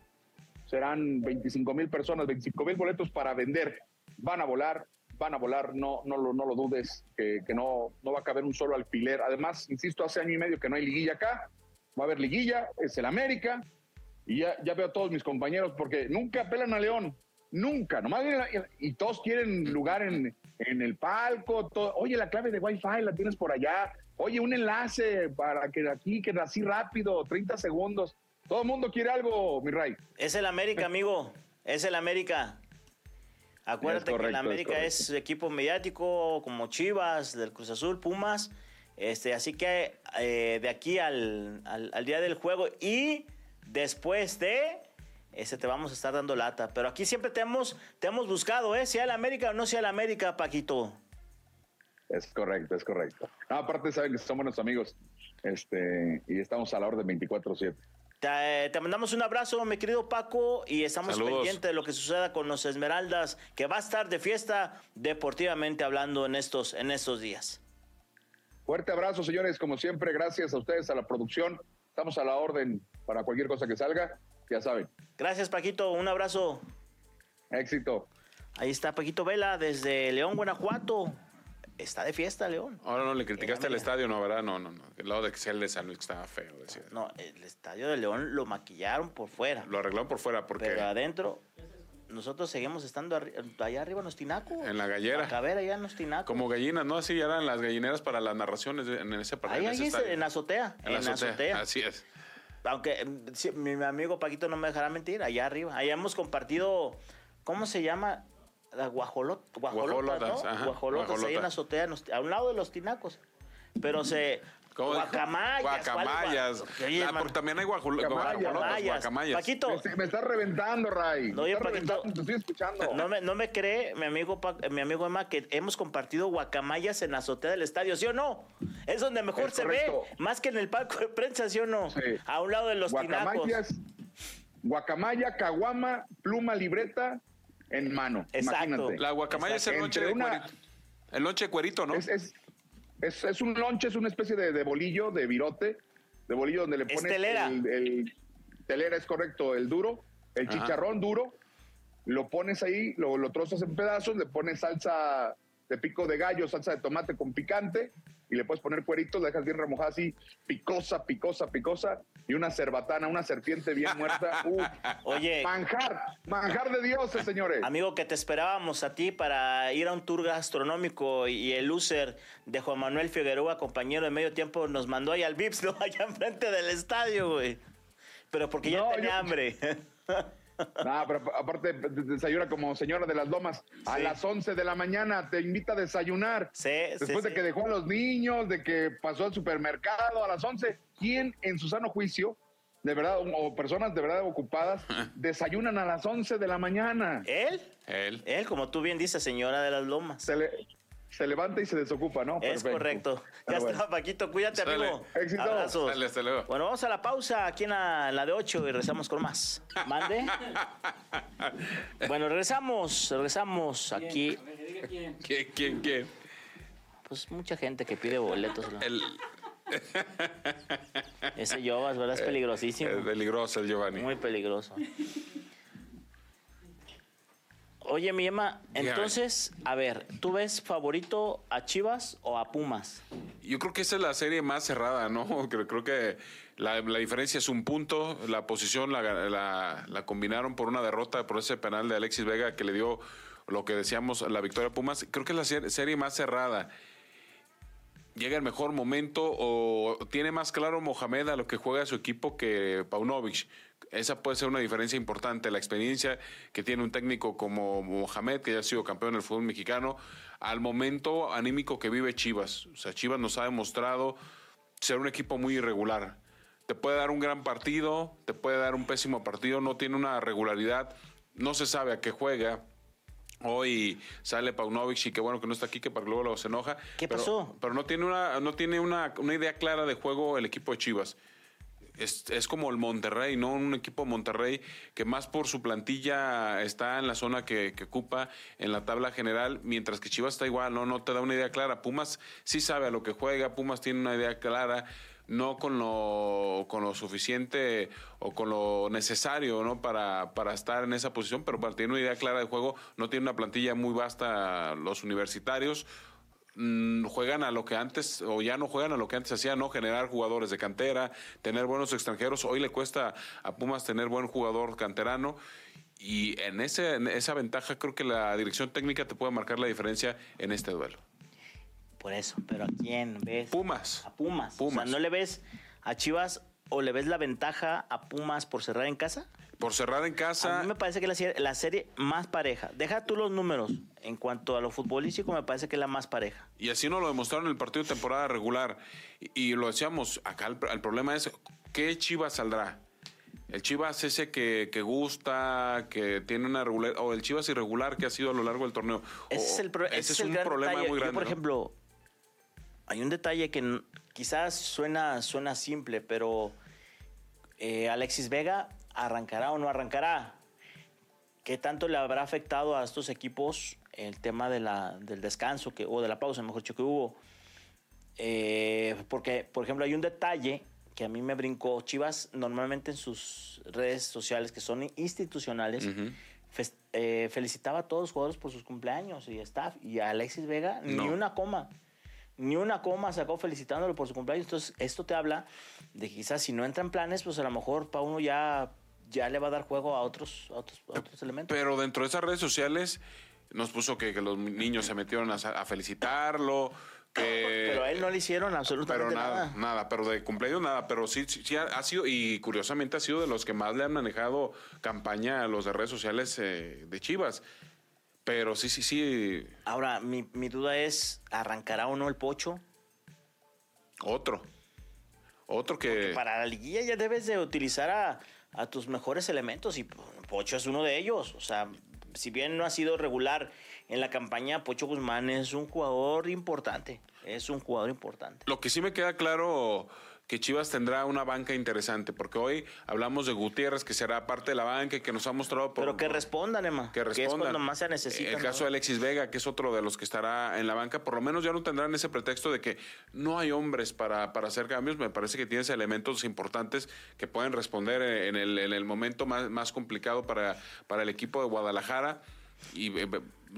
Serán 25 mil personas, 25 mil boletos para vender. Van a volar, van a volar, no, no, lo, no lo dudes, que, no, no va a caber un solo alfiler. Además, insisto, hace año y medio que no hay liguilla acá, va a haber liguilla, es el América, y ya, ya veo a todos mis compañeros, porque nunca apelan a León, nunca, nomás y todos quieren lugar en, en el palco, oye, la clave de Wi-Fi la tienes por allá, oye, un enlace para que aquí, que así rápido, 30 segundos, todo el mundo quiere algo, mi Ray. Es el América, amigo, es el América. Acuérdate que en América es, equipo mediático como Chivas, del Cruz Azul, Pumas. Este, así que eh, de aquí al, día del juego y después de ese te vamos a estar dando lata. Pero aquí siempre te hemos, te hemos buscado, ¿eh? Sea el América o no sea el América, Paquito. Es correcto, es correcto. No, aparte saben que son buenos amigos este, y estamos a la orden 24-7. Te, te mandamos un abrazo, mi querido Paco, y estamos Saludos. pendientes de lo que suceda con los Esmeraldas, que va a estar de fiesta deportivamente hablando en estos, en estos días. Fuerte abrazo, señores, como siempre, gracias a ustedes, a la producción. Estamos a la orden para cualquier cosa que salga, ya saben. Gracias, Paquito, un abrazo. Éxito. Ahí está Paquito Vela desde León, Guanajuato. Está de fiesta, León. Ahora no le criticaste el estadio, no, ¿verdad? No, no, no. El lado de que sea el de San Luis que estaba feo, decía. No, el estadio de León lo maquillaron por fuera, Lo arreglaron por fuera porque pero adentro nosotros seguimos estando arri- allá arriba en los tinacos. En la gallera. A ver, allá en los tinacos. como gallinas, ¿no? Así eran las gallineras para las narraciones en ese partido. Ahí, en ese en la azotea. En la azotea. Así es. Aunque mm, sí, mi amigo Paquito no me dejará mentir, allá arriba. Allá hemos compartido, ¿cómo se llama? Las guajolot, guajolotas, Guajolotas, ¿no? ajá, guajolotas ahí en la azotea, en los- a un lado de los tinacos. Pero se... Guacamayas. ¿cuál Guacamayas. Oye, Ah, porque también hay Guacamayas. guajolotas, guacamayas. Paquito, Me, me estás reventando, Ray. No, oye, Paquito. te estoy escuchando. no me, no me cree mi amigo, Pa- mi amigo Emma que hemos compartido guacamayas en la azotea del estadio, ¿sí o no? Es donde mejor Es se correcto. ve, más que en el palco de prensa, ¿sí o no? Sí. A un lado de los tinacos. Guacamayas, guacamaya, caguama, pluma, libreta en mano. Exacto. Imagínate. La guacamaya es el lonche de una- cuerito. El lonche de cuerito, ¿no? Es, es, es, es un lonche, es una especie de, de bolillo, de virote, de bolillo donde le Es pones telera. el, el- telera, es correcto, el duro, el Ajá. chicharrón duro, lo pones ahí, lo, lo trozas en pedazos, le pones salsa de pico de gallo, salsa de tomate con picante, y le puedes poner cueritos, la dejas bien remojada así, picosa, picosa, picosa, y una cerbatana, una serpiente bien muerta. [LAUGHS] Uf, Oye, manjar, manjar de dioses, señores. Amigo, que te esperábamos a ti para ir a un tour gastronómico y el loser de Juan Manuel Figueroa, compañero de medio tiempo, nos mandó ahí al Vips, ¿no? [LAUGHS] Allá enfrente del estadio, güey. Pero porque ya No, tenía yo- hambre. [LAUGHS] No, pero aparte de- desayuna como señora de las lomas. A Sí. las 11 de la mañana te invita a desayunar. Sí, sí, Después de sí. que dejó a los niños, de que pasó al supermercado a las 11. ¿Quién en su sano juicio, de verdad, o personas de verdad ocupadas, desayunan a las 11 de la mañana? ¿Él? Él. Él, como tú bien dices, señora de las lomas. Se, le- se levanta y se desocupa, ¿no? Es Perfecto. correcto. Ya bueno. está, Paquito. Cuídate, Sale. amigo. Éxito. Abrazos. Sale, hasta luego. Bueno, vamos a la pausa aquí en la, de 8 y regresamos con más. ¿Mande? [LAUGHS] bueno, regresamos, regresamos aquí. ¿Quién, quién, quién? Pues mucha gente que pide boletos. ¿no? El, Ese Yovas, ¿verdad? Es [LAUGHS] peligrosísimo. el peligroso, el Giovanni. Muy peligroso. Oye, mi Emma, entonces, a ver, ¿tú ves favorito a Chivas o a Pumas? Yo creo que esta es la serie más cerrada, ¿no? [LAUGHS] Creo, creo que la, la diferencia es un punto. La posición la, la- la combinaron por una derrota, por ese penal de Alexis Vega que le dio lo que decíamos, la victoria a Pumas. Creo que es la ser- serie más cerrada. Llega el mejor momento o tiene más claro Mohamed a lo que juega su equipo que Paunovic. Esa puede ser una diferencia importante. La experiencia que tiene un técnico como Mohamed, que ya ha sido campeón del fútbol mexicano, al momento anímico que vive Chivas. O sea, Chivas nos ha demostrado ser un equipo muy irregular. Te puede dar un gran partido, te puede dar un pésimo partido, no tiene una regularidad, no se sabe a qué juega. Hoy sale Paunovic y qué bueno que no está aquí, que para luego luego se enoja. ¿Qué Pero- pasó? Pero no tiene una, no tiene una, una idea clara de juego el equipo de Chivas. Es, es como el Monterrey, ¿no? Un equipo Monterrey que más por su plantilla está en la zona que, que ocupa en la tabla general, mientras que Chivas está igual, ¿no? No te da una idea clara. Pumas sí sabe a lo que juega, Pumas tiene una idea clara, no con lo, con lo suficiente o con lo necesario, ¿no? Para, para estar en esa posición, pero para tener una idea clara de juego, no tiene una plantilla muy vasta los universitarios mm, juegan a lo que antes, o ya no juegan a lo que antes hacían, ¿no? Generar jugadores de cantera, tener buenos extranjeros. Hoy le cuesta a Pumas tener buen jugador canterano. Y en, ese, en esa ventaja creo que la dirección técnica te puede marcar la diferencia en este duelo. Por eso, pero ¿a quién ves? Pumas. A Pumas. Pumas. O sea, ¿no le ves a Chivas o le ves la ventaja a Pumas por cerrar en casa? Por cerrar en A casa, mí me parece que la serie, la serie más pareja. Deja tú los números. En cuanto a lo futbolístico, me parece que es la más pareja. y así nos lo demostraron en el partido de temporada regular. Y, y lo decíamos, acá el, el problema es, ¿qué Chivas saldrá? El Chivas ese que, que gusta, que tiene una regular, o el Chivas irregular que ha sido a lo largo del torneo. Ese O- es el pro- ese ese es el un problema detalle. muy Yo, grande. por ¿no? ejemplo, hay un detalle que quizás suena, suena simple, pero eh, Alexis Vega arrancará o no arrancará. ¿Qué tanto le habrá afectado a estos equipos el tema de la, del descanso que, o de la pausa, mejor dicho, que hubo? Eh, porque, por ejemplo, hay un detalle que a mí me brincó. Chivas normalmente en sus redes sociales, que son institucionales, eh, felicitaba a todos los jugadores por sus cumpleaños y staff. Y a Alexis Vega ni una coma. Ni una coma sacó felicitándolo por su cumpleaños. Entonces, esto te habla de que quizás si no entran planes, pues a lo mejor para uno ya, ya le va a dar juego a otros, a otros, a otros elementos. Pero dentro de esas redes sociales nos puso que, que los niños se metieron a, a felicitarlo, que... Pero a él no le hicieron Pero absolutamente nada, nada. nada, pero de cumpleaños nada, pero sí, sí, sí ha, ha sido, y curiosamente ha sido de los que más le han manejado campaña a los de redes sociales eh, de Chivas. Pero sí, sí, sí, Ahora, mi, mi duda es, ¿arrancará o no el pocho? otro. Otro que... Para la liguilla ya debes de utilizar a, a tus mejores elementos y Pocho es uno de ellos. O sea, si bien no ha sido regular en la campaña, Pocho Guzmán es un jugador importante. Es un jugador importante. Lo que sí me queda claro que Chivas tendrá una banca interesante, porque hoy hablamos de Gutiérrez, que será parte de la banca y que nos ha mostrado por... Pero que respondan, Emma. que es respondan. cuando más se necesita. El caso ¿no? de Alexis Vega, que es otro de los que estará en la banca, por lo menos ya no tendrán ese pretexto de que no hay hombres para, para hacer cambios. Me parece que tienes elementos importantes que pueden responder en el, en el momento más, más complicado para, para el equipo de Guadalajara. Y eh,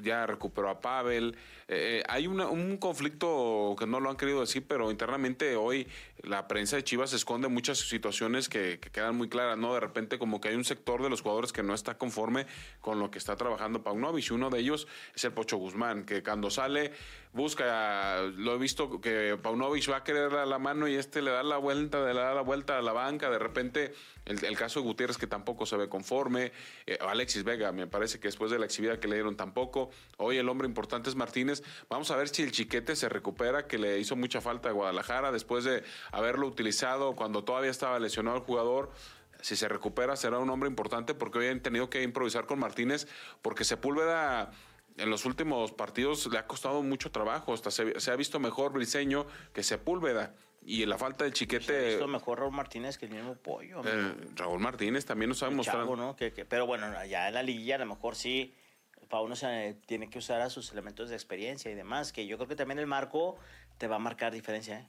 ya recuperó a Pavel. Eh, hay una- un conflicto que no lo han querido decir, pero internamente hoy la prensa de Chivas esconde muchas situaciones que, que quedan muy claras, ¿no? De repente como que hay un sector de los jugadores que no está conforme con lo que está trabajando Paunovic uno de ellos es el Pocho Guzmán, que cuando sale busca, lo he visto que Paunovic va a querer la mano y este le da la vuelta, le da la vuelta a la banca, de repente el, el caso de Gutiérrez que tampoco se ve conforme, eh, Alexis Vega me parece que después de la exhibida que le dieron tampoco, hoy el hombre importante es Martínez, vamos a ver si el chiquete se recupera, que le hizo mucha falta a Guadalajara después de haberlo utilizado cuando todavía estaba lesionado el jugador, si se recupera será un hombre importante porque hoy han tenido que improvisar con Martínez porque Sepúlveda en los últimos partidos le ha costado mucho trabajo, hasta se, se ha visto mejor Briseño que Sepúlveda y la falta del Se ha chiquete visto mejor Raúl Martínez que el mismo Pollo. eh, Raúl Martínez también nos ha mostrado ¿no? Que- que- pero bueno, ya en la liguilla a lo mejor sí, Pauno se tiene que usar a sus elementos de experiencia y demás, que yo creo que también el marco te va a marcar diferencia, ¿eh?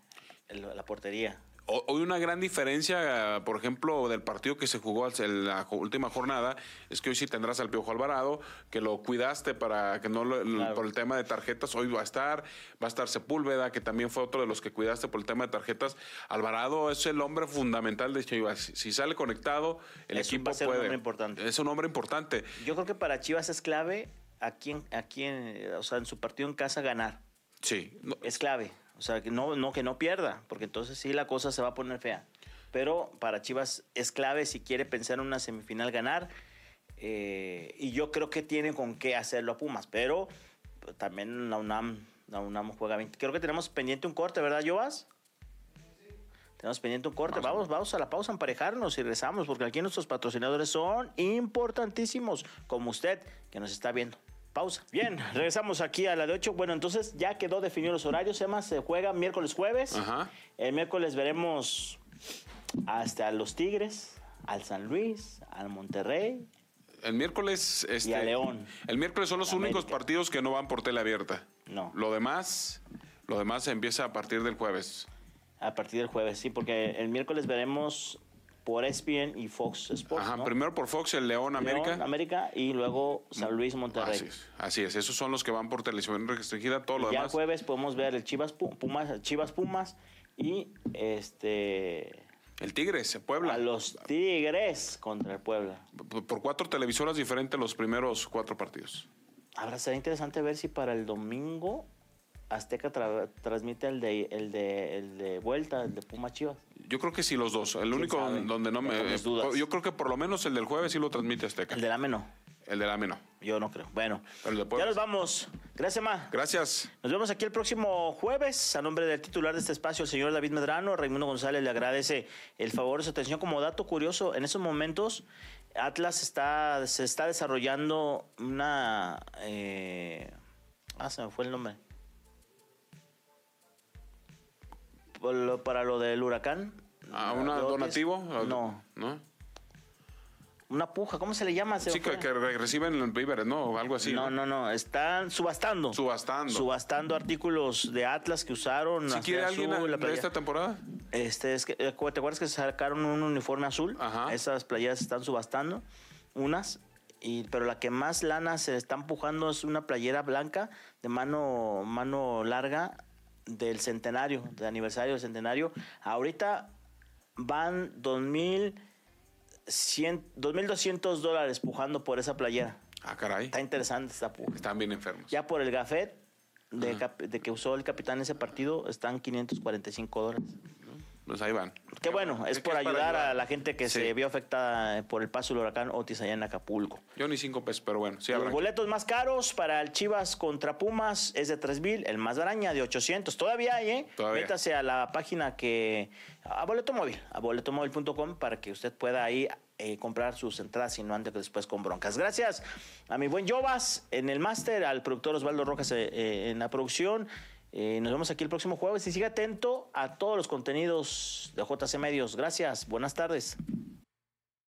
La portería. Ho- Hoy una gran diferencia, por ejemplo, del partido que se jugó en la última jornada, es que hoy sí tendrás al Piojo Alvarado, que lo cuidaste para que no lo, Claro. por el tema de tarjetas, hoy va a estar, va a estar Sepúlveda, que también fue otro de los que cuidaste por el tema de tarjetas. Alvarado es el hombre fundamental de Chivas. Si sale conectado, el equipo va a ser un hombre importante. Es un hombre importante. Yo creo que para Chivas es clave aquí, en, aquí en, o sea, en su partido en casa ganar. Sí. No, Es clave. O sea, que no, no, que no pierda, porque entonces sí la cosa se va a poner fea. Pero para Chivas es clave si quiere pensar en una semifinal ganar. eh, y yo creo que tiene con qué hacerlo a Pumas. Pero también la UNAM, la UNAM juega 20. Creo que tenemos pendiente un corte, ¿verdad, Jovas? Tenemos pendiente un corte. Vamos, vamos a la pausa, emparejarnos y regresamos, porque aquí nuestros patrocinadores son importantísimos, como usted que nos está viendo. Pausa. Bien, regresamos aquí a la de 8. Bueno, entonces ya quedó definido los horarios. Emma se juega miércoles, jueves. Ajá. El miércoles veremos hasta los Tigres, al San Luis, al Monterrey. El miércoles. Este, a León. El miércoles son los América. únicos partidos que no van por tele abierta. No. Lo demás, lo demás empieza a partir del jueves. A partir del jueves, sí, porque el miércoles veremos por ESPN y Fox Sports. Ajá, ¿no? primero por Fox, el León América. León, América y luego San Luis, Monterrey. Así es, así es. Esos son los que van por televisión restringida. Todo lo ya demás. jueves podemos ver el Chivas Pu- Pumas, Chivas Pumas y este El Tigres, Puebla. a los Tigres contra el Puebla. Por- Por cuatro televisoras diferentes los primeros cuatro partidos. Ahora será interesante ver si para el domingo Azteca tra- transmite el de, el de el de vuelta, el de Pumas Chivas. Yo creo que sí, los dos. El único sabe? donde no me. Dudas. Yo creo que por lo menos el del jueves sí lo transmite Azteca. El del AME no. El del AME no. Yo no creo. Bueno, ya nos vamos. Gracias, Ma. Gracias. Nos vemos aquí el próximo jueves. A nombre del titular de este espacio, el señor David Medrano, Raimundo González le agradece el favor de su atención. Como dato curioso, en esos momentos Atlas está, se está desarrollando una... eh, ah, se me fue el nombre. Para lo del huracán. ¿A un de Otis. donativo? No, ¿No? una puja, ¿cómo se le llama? Se Sí, que, que re- reciben víveres, ¿no? O algo así. No, no, no, están subastando. Subastando. Subastando artículos de Atlas que usaron. Si azul, quiere alguien la de esta temporada. Este, es que, eh, ¿Te acuerdas que sacaron un uniforme azul? Ajá. Esas playeras están subastando, unas. Y, pero la que más lana se está empujando es una playera blanca de mano, mano larga del centenario, del aniversario del centenario. Ahorita van 2.100 2.200 dólares pujando por esa playera. Ah, caray. Está interesante esta puja. Están bien enfermos. Ya por el gafet de, de que usó el capitán ese partido están 545 dólares. Pues ahí van. Qué bueno, es que por ayudar a la gente que Sí. se vio afectada eh, por el paso del huracán Otis allá en Acapulco. Yo ni cinco pesos, pero bueno, sí Los boletos más caros para el Chivas contra Pumas es de 3000, el más baraña de 800. Todavía hay, ¿eh? Todavía. Métase a la página que. a Boleto Móvil, a boletomóvil.com para que usted pueda ahí eh, comprar sus entradas y no ande después con broncas. Gracias a mi buen Jovas en el máster, al productor Osvaldo Rojas eh, en la producción. Eh, nos vemos aquí el próximo jueves y siga atento a todos los contenidos de JC Medios. Gracias, buenas tardes.